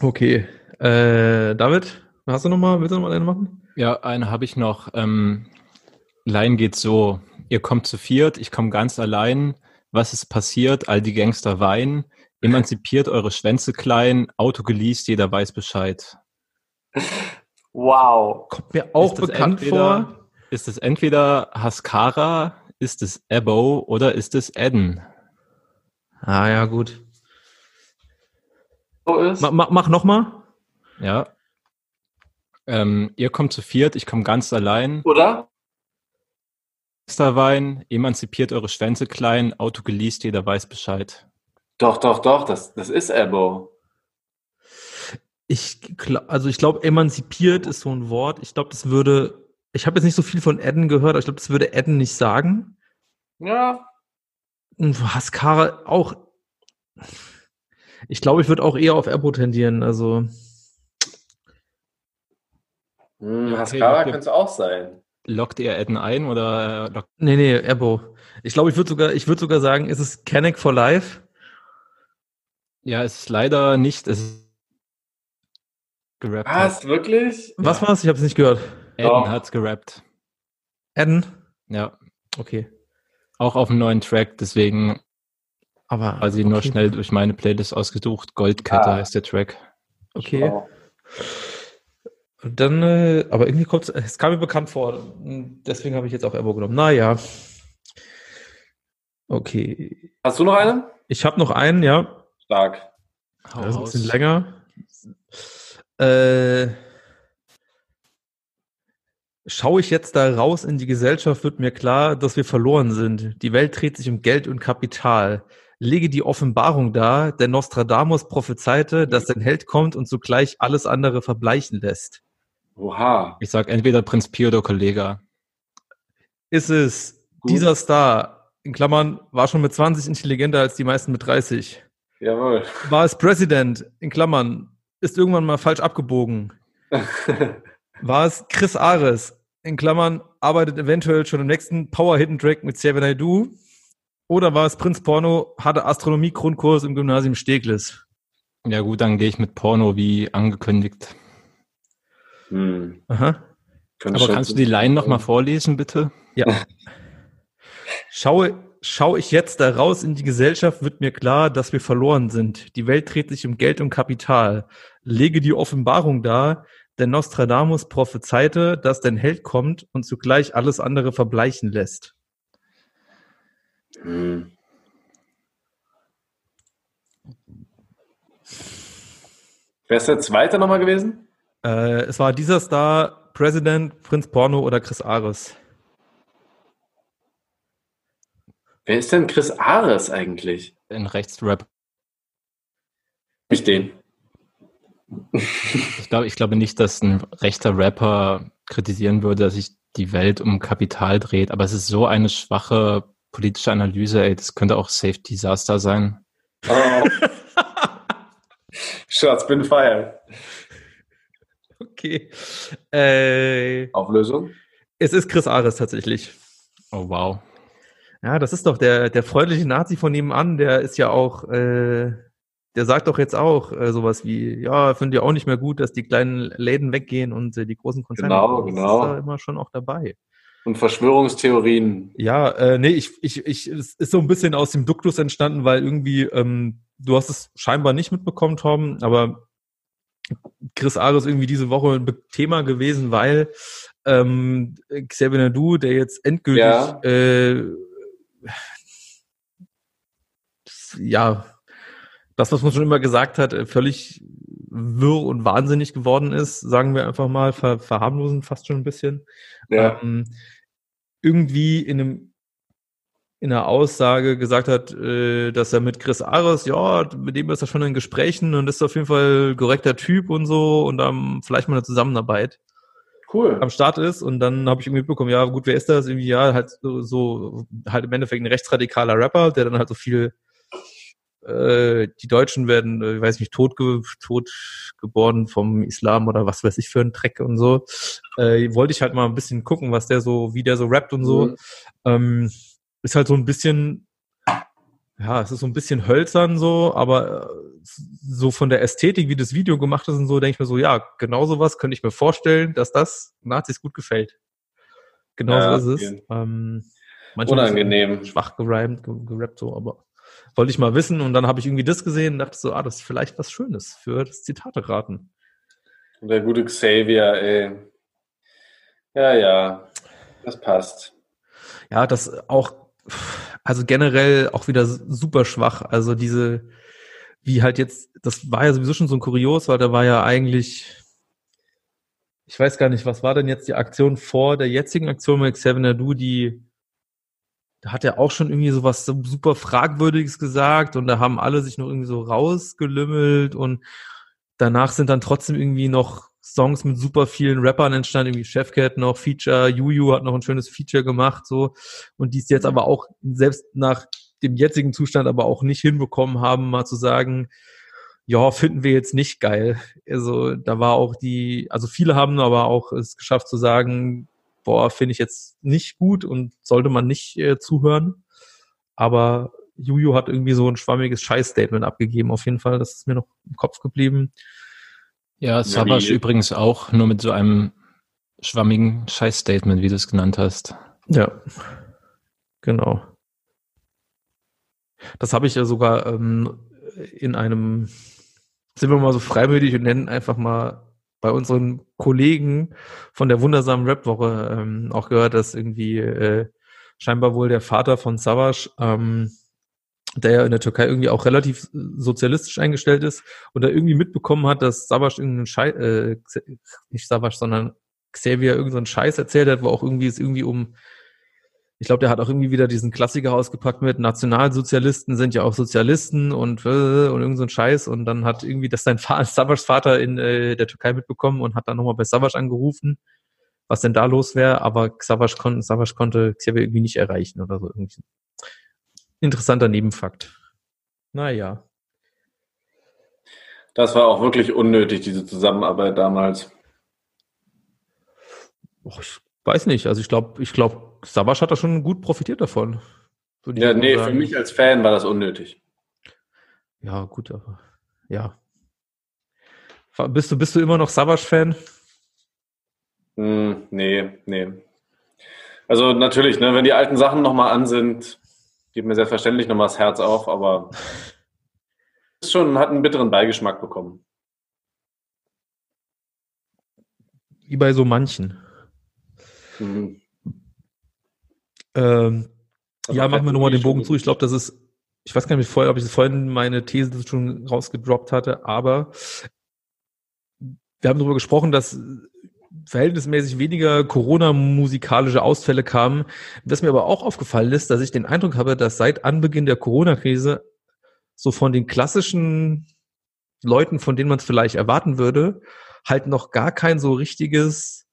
Okay. Äh, David, hast du noch mal, willst du noch mal eine machen? Ja, eine habe ich noch. Ähm, Line geht so. Ihr kommt zu viert, ich komme ganz allein. Was ist passiert? All die Gangster weinen. Emanzipiert eure Schwänze klein. Auto geleast, jeder weiß Bescheid. Wow. Kommt mir auch Ist das bekannt entweder- vor. Ist es entweder Haskara, ist es Ebo oder ist es Eden? Ah ja, gut. So ist. Ma, ma, mach noch mal. Ja. Ähm, ihr kommt zu viert, ich komme ganz allein. Oder? Wein, emanzipiert eure Schwänze klein, Auto geleast, jeder weiß Bescheid. Doch, doch, doch. Das, das ist Ebo. Ich, also ich glaube, emanzipiert ist so ein Wort. Ich glaube, das würde, ich habe jetzt nicht so viel von Eden gehört, aber ich glaube, das würde Eden nicht sagen. Ja. Und Haskara auch. Ich glaube, ich würde auch eher auf Ebo tendieren. Also, Hm, Ja, okay, könnte es auch sein. Lockt ihr Eden ein oder äh, lockt nee, nee, Ebo. Ich glaube, ich würde sogar, ich würde sogar sagen, ist es Canic for Life? Ja, es ist leider nicht. Es ist gerappt. hat. Was? Wirklich? Was Ja. war's? Ich habe es nicht gehört. Eden Doch. hat's gerappt. Eden? Ja, Okay. auch auf dem neuen Track, deswegen Aber. quasi nur okay. schnell durch meine Playlist ausgesucht. Goldkette Ah. heißt der Track. Okay. Wow. Und Dann, äh, aber irgendwie kommt es kam mir bekannt vor. Deswegen habe ich jetzt auch Ebo genommen. Naja. Okay. Hast du noch einen? Ich habe noch einen, ja. Stark. Hau Das ist ein bisschen länger. Äh, schaue ich jetzt da raus in die Gesellschaft, wird mir klar, dass wir verloren sind. Die Welt dreht sich um Geld und Kapital. lege die Offenbarung dar, der Nostradamus prophezeite, dass ein Held kommt und zugleich alles andere verbleichen lässt. Oha. Ich sag entweder Prinz Pio oder Kollega. Ist es Gut. dieser Star, in Klammern, war schon mit 20 intelligenter als die meisten mit 30? Jawohl. War es President, in Klammern, ist irgendwann mal falsch abgebogen? War es Chris Ares, in Klammern, arbeitet eventuell schon im nächsten Power Hidden Track mit Seven I Do? Oder war es Prinz Porno, hatte Astronomie-Grundkurs im Gymnasium Steglitz? Ja gut, dann gehe ich mit Porno wie angekündigt. Hm. Aha. Aber kannst du die Line nochmal vorlesen, bitte? Ja. Schaue, schaue ich jetzt da raus in die Gesellschaft, wird mir klar, dass wir verloren sind. Die Welt dreht sich um Geld und Kapital. Lege die Offenbarung dar, denn Nostradamus prophezeite, dass dein Held kommt und zugleich alles andere verbleichen lässt. Hm. Wer ist der zweite nochmal gewesen? Äh, es war dieser Star, President, Prinz Porno oder Chris Ares. Wer ist denn Chris Ares eigentlich? In Rechtsrap. Ich den. Ich glaube, ich glaube nicht, dass ein rechter Rapper kritisieren würde, dass sich die Welt um Kapital dreht, aber es ist so eine schwache politische Analyse, ey, das könnte auch Safe Disaster sein. Oh. Shots been fired. Okay. Äh, Auflösung? es ist Chris Ares tatsächlich. Oh wow. Ja, das ist doch der, der freundliche Nazi von nebenan, der ist ja auch, äh, der sagt doch jetzt auch äh, sowas wie, ja, finde ich auch nicht mehr gut, dass die kleinen Läden weggehen und äh, die großen Konzerne. Genau, das genau. ist da immer schon auch dabei. Und Verschwörungstheorien. Ja, äh, nee, ich, ich, ich, es ist so ein bisschen aus dem Duktus entstanden, weil irgendwie, ähm, du hast es scheinbar nicht mitbekommen, Tom, aber Chris Ares irgendwie diese Woche ein Thema gewesen, weil ähm, Xavier Nadu, der jetzt endgültig Ja. äh, ja, das, was man schon immer gesagt hat, äh, völlig wirr und wahnsinnig geworden ist, sagen wir einfach mal, ver verharmlosen fast schon ein bisschen. Ja. Ähm, irgendwie in einem in einer Aussage gesagt hat, äh, dass er mit Chris Ares, ja, mit dem ist er schon in Gesprächen und ist auf jeden Fall korrekter Typ und so und dann vielleicht mal eine Zusammenarbeit Cool. am Start ist und dann habe ich irgendwie mitbekommen, ja gut, wer ist das? Irgendwie ja, halt so, so halt im Endeffekt ein rechtsradikaler Rapper, der dann halt so viel äh, die Deutschen werden, äh, ich weiß nicht, tot, ge tot geboren vom Islam oder was weiß ich für ein Dreck und so. Äh, wollte ich halt mal ein bisschen gucken, was der so, wie der so rappt und so. Mhm. Ähm, ist halt so ein bisschen, ja, es ist so ein bisschen hölzern so, aber äh, so von der Ästhetik, wie das Video gemacht ist und so, denke ich mir so, ja, genau sowas könnte ich mir vorstellen, dass das Nazis gut gefällt. Genau Ja, so ist es. Ähm, Unangenehm. Schwach gerimt, ge- gerappt so, aber wollte ich mal wissen und dann habe ich irgendwie das gesehen und dachte so, ah, das ist vielleicht was Schönes für das Zitate raten. Der gute Xavier, ey. Ja, ja. Das passt. Ja, das auch, also generell auch wieder super schwach. Also diese, wie halt jetzt, das war ja sowieso schon so ein Kurios, weil da war ja eigentlich, ich weiß gar nicht, was war denn jetzt die Aktion vor der jetzigen Aktion mit Xavier Nadu, die, da hat er auch schon irgendwie so was super Fragwürdiges gesagt und da haben alle sich noch irgendwie so rausgelümmelt und danach sind dann trotzdem irgendwie noch Songs mit super vielen Rappern entstanden, irgendwie Chefcat noch, Feature, Juju hat noch ein schönes Feature gemacht, so, und die es jetzt aber auch selbst nach dem jetzigen Zustand aber auch nicht hinbekommen haben, mal zu sagen, ja, finden wir jetzt nicht geil. Also da war auch die, also viele haben aber auch es geschafft zu sagen, boah, finde ich jetzt nicht gut und sollte man nicht äh, zuhören. Aber Juju hat irgendwie so ein schwammiges Scheiß-Statement abgegeben, auf jeden Fall. Das ist mir noch im Kopf geblieben. Ja, Savage wie- übrigens auch, nur mit so einem schwammigen Scheiß-Statement, wie du es genannt hast. Ja, genau. Das habe ich ja sogar ähm, in einem, sind wir mal so freimütig und nennen einfach mal bei unseren Kollegen von der wundersamen Rap-Woche ähm, auch gehört, dass irgendwie äh, scheinbar wohl der Vater von Savage, ähm, der ja in der Türkei irgendwie auch relativ sozialistisch eingestellt ist und da irgendwie mitbekommen hat, dass Savage irgendeinen Scheiß, äh, nicht Savage, sondern Xavier irgendeinen Scheiß erzählt hat, wo auch irgendwie es irgendwie um ich glaube, der hat auch irgendwie wieder diesen Klassiker ausgepackt mit Nationalsozialisten sind ja auch Sozialisten und, äh, und irgend so ein Scheiß. Und dann hat irgendwie das sein Vater, Savas Vater in äh, der Türkei mitbekommen und hat dann nochmal bei Savas angerufen, was denn da los wäre. Aber Savas, kon Savas konnte Xavier irgendwie nicht erreichen oder so. Irgendwie. Interessanter Nebenfakt. Naja. Das war auch wirklich unnötig, diese Zusammenarbeit damals. Och, ich weiß nicht. Also ich glaube, ich glaube, Savas hat da schon gut profitiert davon. Ja, nee, sagen. für mich als Fan war das unnötig. Ja, gut, aber ja. Bist du, bist du immer noch Savas-Fan? Hm, nee, nee. Also natürlich, ne, wenn die alten Sachen nochmal an sind, geht mir selbstverständlich nochmal das Herz auf, aber ist schon, hat einen bitteren Beigeschmack bekommen. Wie bei so manchen. Mhm. Ähm, also ja, machen wir nochmal den Bogen zu. Ich glaube, das ist, ich weiß gar nicht, ob ich vorhin meine These schon rausgedroppt hatte, aber wir haben darüber gesprochen, dass verhältnismäßig weniger Corona-musikalische Ausfälle kamen. Was mir aber auch aufgefallen ist, dass ich den Eindruck habe, dass seit Anbeginn der Corona-Krise so von den klassischen Leuten, von denen man es vielleicht erwarten würde, halt noch gar kein so richtiges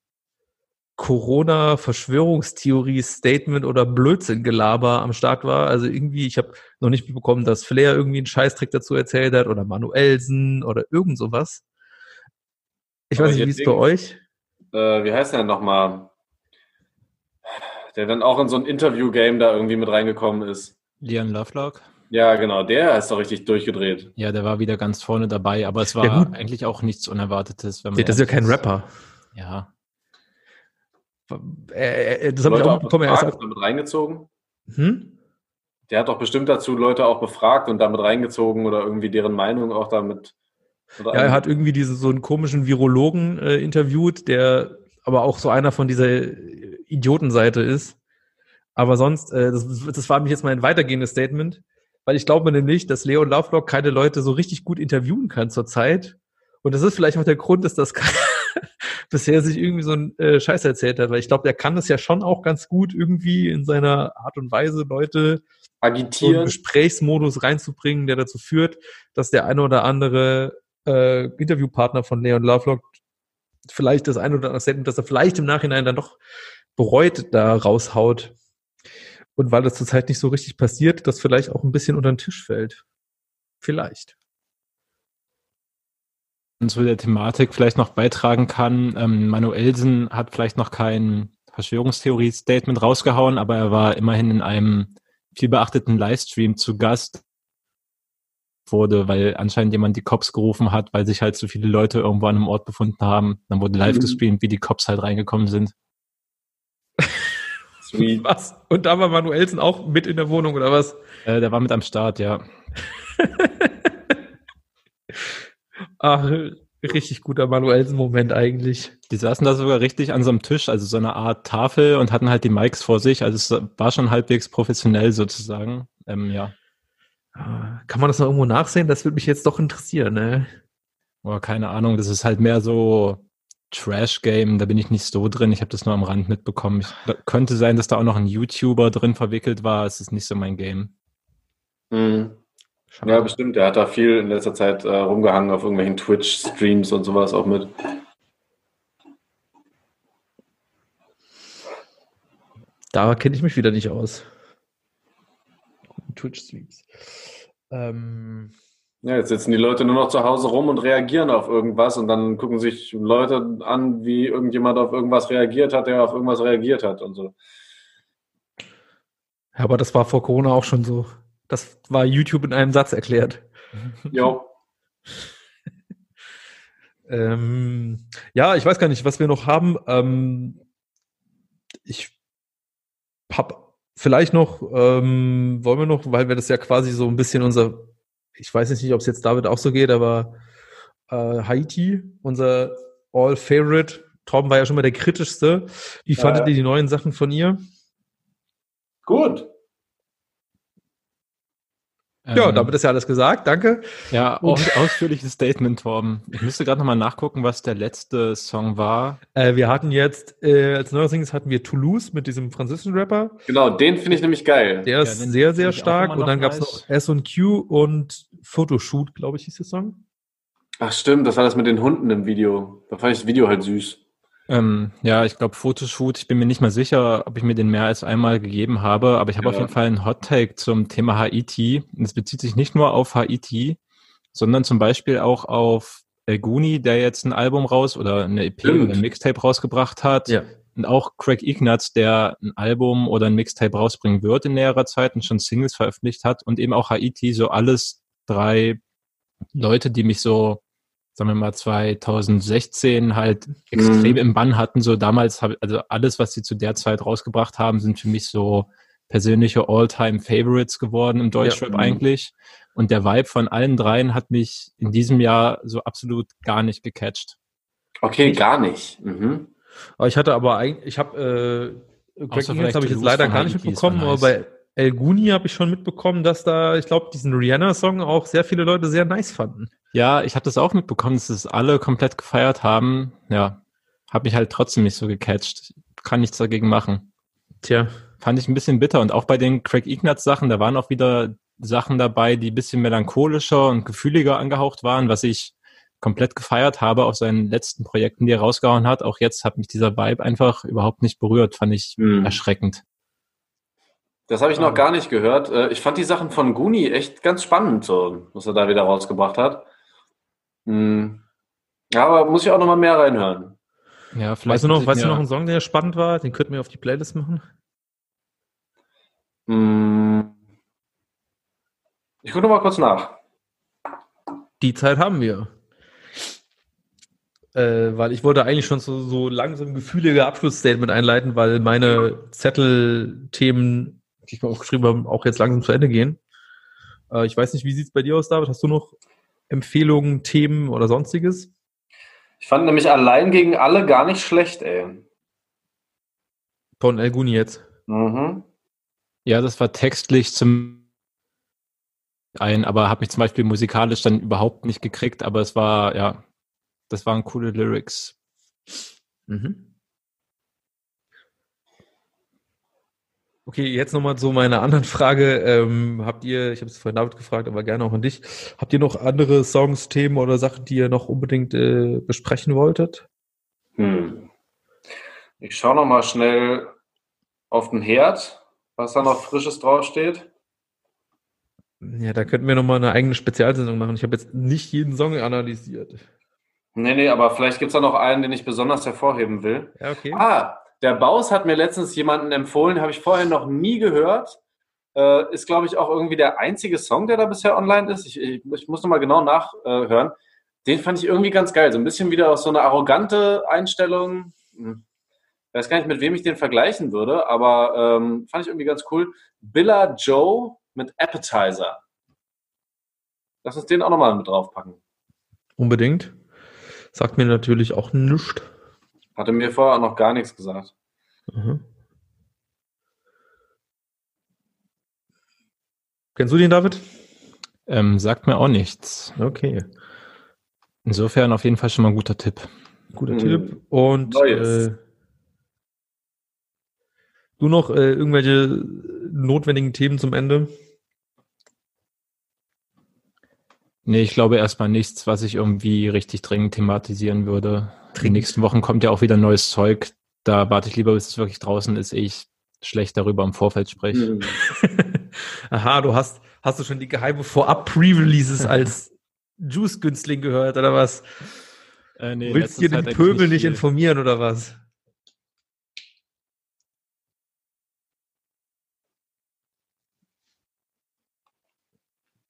Corona-Verschwörungstheorie-Statement oder Blödsinn-Gelaber am Start war. Also irgendwie, ich habe noch nicht mitbekommen, dass Flair irgendwie einen Scheißtrick dazu erzählt hat oder Manuelsen oder irgend sowas. Ich Aber weiß nicht, wie es bei euch? Äh, wie heißt der nochmal? Der dann auch in so ein Interview-Game da irgendwie mit reingekommen ist. Leon Lovelock? Ja, genau, der ist doch richtig durchgedreht. Ja, der war wieder ganz vorne dabei, aber es war ja, eigentlich auch nichts Unerwartetes. Wenn man das ist ja kein Rapper. Ja. Äh, äh, das habe ich auch bekommen. Er ist auch damit reingezogen. Hm? Der hat doch bestimmt dazu Leute auch befragt und damit reingezogen oder irgendwie deren Meinung auch damit. Ja, er hat irgendwie diesen so einen komischen Virologen äh, interviewt, der aber auch so einer von dieser Idiotenseite ist. Aber sonst, äh, das, das war mich jetzt mal ein weitergehendes Statement, weil ich glaube nämlich, dass Leon Lovelock keine Leute so richtig gut interviewen kann zurzeit. Und das ist vielleicht auch der Grund, dass das bisher sich irgendwie so ein äh, Scheiß erzählt hat, weil ich glaube, der kann das ja schon auch ganz gut irgendwie in seiner Art und Weise Leute agitieren, so Gesprächsmodus reinzubringen, der dazu führt, dass der eine oder andere äh, Interviewpartner von Leon Lovelock vielleicht das eine oder andere Statement, dass er vielleicht im Nachhinein dann doch bereut, da raushaut. Und weil das zurzeit nicht so richtig passiert, das vielleicht auch ein bisschen unter den Tisch fällt. Vielleicht zu der Thematik vielleicht noch beitragen kann. Ähm, Manuelsen hat vielleicht noch kein Verschwörungstheorie-Statement rausgehauen, aber er war immerhin in einem viel beachteten Livestream zu Gast wurde, weil anscheinend jemand die Cops gerufen hat, weil sich halt so viele Leute irgendwo an einem Ort befunden haben. Dann wurde live mhm. gestreamt, wie die Cops halt reingekommen sind. Sweet. Was? Und da war Manuelsen auch mit in der Wohnung oder was? Äh, der war mit am Start, ja. Ach, richtig guter Manuelsen-Moment eigentlich. Die saßen da sogar richtig an so einem Tisch, also so eine Art Tafel und hatten halt die Mics vor sich. Also es war schon halbwegs professionell sozusagen. Ähm, ja. Kann man das noch irgendwo nachsehen? Das würde mich jetzt doch interessieren, ne? Oh, keine Ahnung, das ist halt mehr so Trash-Game, da bin ich nicht so drin. Ich habe das nur am Rand mitbekommen. Ich, könnte sein, dass da auch noch ein YouTuber drin verwickelt war. Es ist nicht so mein Game. Mhm. Ja, bestimmt. Er hat da viel in letzter Zeit äh, rumgehangen auf irgendwelchen Twitch-Streams und sowas auch mit. Da kenne ich mich wieder nicht aus. Twitch-Streams. Ähm, ja, jetzt sitzen die Leute nur noch zu Hause rum und reagieren auf irgendwas und dann gucken sich Leute an, wie irgendjemand auf irgendwas reagiert hat, der auf irgendwas reagiert hat und so. Ja, aber das war vor Corona auch schon so. Das war YouTube in einem Satz erklärt. Ja. ähm, ja, ich weiß gar nicht, was wir noch haben. Ähm, ich hab vielleicht noch, ähm, wollen wir noch, weil wir das ja quasi so ein bisschen unser, ich weiß jetzt nicht, ob es jetzt David auch so geht, aber äh, Haiti, unser All-Favorite. Torben war ja schon mal der kritischste. Wie fandet ja. ihr die neuen Sachen von ihr? Gut. Ja, Ähm, damit ist ja alles gesagt. Danke. Ja, aus, ausführliches Statement, Torben. Ich müsste gerade nochmal nachgucken, was der letzte Song war. Äh, wir hatten jetzt, äh, als neues hatten wir Toulouse mit diesem französischen Rapper. Genau, den finde ich nämlich geil. Der ist den sehr, sehr stark. Und dann gab es noch S&Q und Photoshoot, glaube ich, hieß der Song. Ach stimmt, das war das mit den Hunden im Video. Da fand ich das Video halt süß. Ähm, ja, ich glaube Fotoshoot, ich bin mir nicht mal sicher, ob ich mir den mehr als einmal gegeben habe, aber ich habe Ja. auf jeden Fall einen Hot Take zum Thema Haiti. Und es bezieht sich nicht nur auf Haiti, sondern zum Beispiel auch auf El Guni, der jetzt ein Album raus oder eine EP Stimmt. oder ein Mixtape rausgebracht hat. Und auch Craig Ignatz, der ein Album oder ein Mixtape rausbringen wird in näherer Zeit und schon Singles veröffentlicht hat. Und eben auch Haiti, so alles drei Leute, die mich so, sagen wir mal, 2016 halt extrem Mhm. im Bann hatten. So damals, hab, also alles, was sie zu der Zeit rausgebracht haben, sind für mich so persönliche All-Time-Favorites geworden im Deutschrap Ja. Mhm. eigentlich. Und der Vibe von allen dreien hat mich in diesem Jahr so absolut gar nicht gecatcht. Okay, gar nicht. Mhm. Aber ich hatte aber eigentlich, ich habe, äh, Ignatz vielleicht habe ich jetzt leider gar nicht war mitbekommen, aber bei El Guni habe ich schon mitbekommen, dass da, ich glaube, diesen Rihanna-Song auch sehr viele Leute sehr nice fanden. Ja, ich habe das auch mitbekommen, dass es alle komplett gefeiert haben. Ja, habe mich halt trotzdem nicht so gecatcht. Kann nichts dagegen machen. Tja. Fand ich ein bisschen bitter. Und auch bei den Craig Ignatz Sachen, da waren auch wieder Sachen dabei, die ein bisschen melancholischer und gefühliger angehaucht waren, was ich komplett gefeiert habe auf seinen letzten Projekten, die er rausgehauen hat. Auch jetzt hat mich dieser Vibe einfach überhaupt nicht berührt, fand ich Hm. erschreckend. Das habe ich noch gar nicht gehört. Äh, Ich fand die Sachen von Guni echt ganz spannend, so, was er da wieder rausgebracht hat. Hm. Ja, aber muss ich auch noch mal mehr reinhören. Ja, vielleicht Weißt du noch, weißt du noch einen Song, der spannend war? Den könnten wir auf die Playlist machen. Hm. Ich gucke noch mal kurz nach. Die Zeit haben wir. Äh, weil ich wollte eigentlich schon so, so langsam gefühlige Abschlussstatement einleiten, weil meine Zettelthemen, die ich mir aufgeschrieben habe, auch jetzt langsam zu Ende gehen. Äh, ich weiß nicht, wie sieht's bei dir aus, David? Hast du noch Empfehlungen, Themen oder sonstiges? Ich fand nämlich allein gegen alle gar nicht schlecht, ey. Von El Guni jetzt. Mhm. Ja, das war textlich zum ein, aber habe mich zum Beispiel musikalisch dann überhaupt nicht gekriegt, aber es war, ja, das waren coole Lyrics. Mhm. Okay, jetzt nochmal zu meiner anderen Frage. Ähm, habt ihr, ich habe es vorhin David gefragt, aber gerne auch an dich, habt ihr noch andere Songs, Themen oder Sachen, die ihr noch unbedingt äh, besprechen wolltet? Hm. Ich schaue noch mal schnell auf den Herd, was da noch Frisches draufsteht. Ja, da könnten wir nochmal eine eigene Spezialsendung machen. Ich habe jetzt nicht jeden Song analysiert. Nee, nee, aber vielleicht gibt es da noch einen, den ich besonders hervorheben will. Ja, okay. Ah, der Baus hat mir letztens jemanden empfohlen, habe ich vorher noch nie gehört. Äh, ist, glaube ich, auch irgendwie der einzige Song, der da bisher online ist. Ich, ich, ich muss nochmal genau nachhören. Den fand ich irgendwie ganz geil. So ein bisschen wieder aus so einer arrogante Einstellung. Hm. Ich weiß gar nicht, mit wem ich den vergleichen würde, aber ähm, fand ich irgendwie ganz cool. Billa Joe mit Appetizer. Lass uns den auch nochmal mit draufpacken. Unbedingt. Sagt mir natürlich auch nichts. Hatte mir vorher noch gar nichts gesagt. Mhm. Kennst du den, David? Ähm, sagt mir auch nichts. Okay. Insofern auf jeden Fall schon mal ein guter Tipp. Guter Mhm. Tipp. Und äh, du noch äh, irgendwelche notwendigen Themen zum Ende? Nee, ich glaube erstmal nichts, was ich irgendwie richtig dringend thematisieren würde. In den nächsten Wochen kommt ja auch wieder neues Zeug. Da warte ich lieber, bis es wirklich draußen ist, ehe ich schlecht darüber im Vorfeld spreche. Hm. Aha, du hast, hast du schon die geheime Vorab-Pre-Releases als Juice-Günstling gehört, oder was? Äh, nee, Du willst dir den Pöbel nicht informieren, oder was?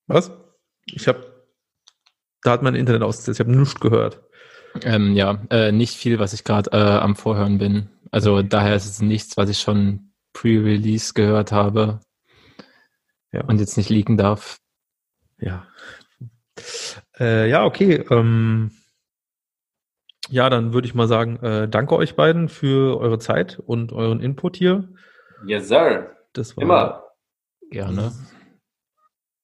Was? Ich habe, da hat mein Internet ausgesetzt, ich habe nichts gehört. Ähm, ja, äh, nicht viel, was ich gerade äh, am Vorhören bin. Also daher ist es nichts, was ich schon pre-release gehört habe Ja. und jetzt nicht liegen darf. Ja. Äh, ja, okay. Ähm, ja, dann würde ich mal sagen, äh, danke euch beiden für eure Zeit und euren Input hier. Yes, sir. Das war Immer. Gerne.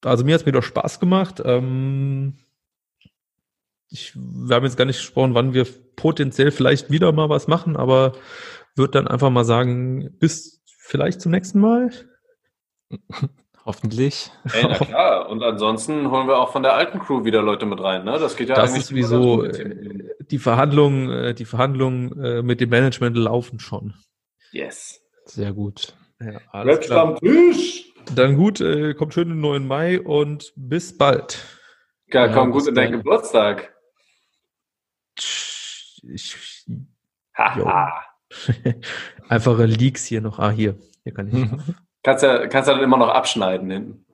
also mir hat es mir doch Spaß gemacht. Ähm, ich, wir haben jetzt gar nicht gesprochen, wann wir potenziell vielleicht wieder mal was machen, aber würde dann einfach mal sagen, bis vielleicht zum nächsten Mal. Hoffentlich. Ey, na klar. Und ansonsten holen wir auch von der alten Crew wieder Leute mit rein. Ne? Das geht ja das eigentlich ist sowieso, äh, die Verhandlungen, äh, die Verhandlungen äh, mit dem Management laufen schon. Yes. Sehr gut. Ja, alles klar. Dann gut, äh, kommt schön den 9. Mai und bis bald. Ja, Ja, komm bis gut in deinen dann. Geburtstag. Ich, Haha. einfache Leaks hier noch. Ah, hier. Hier kann ich. Kannst ja, kannst ja dann immer noch abschneiden hinten.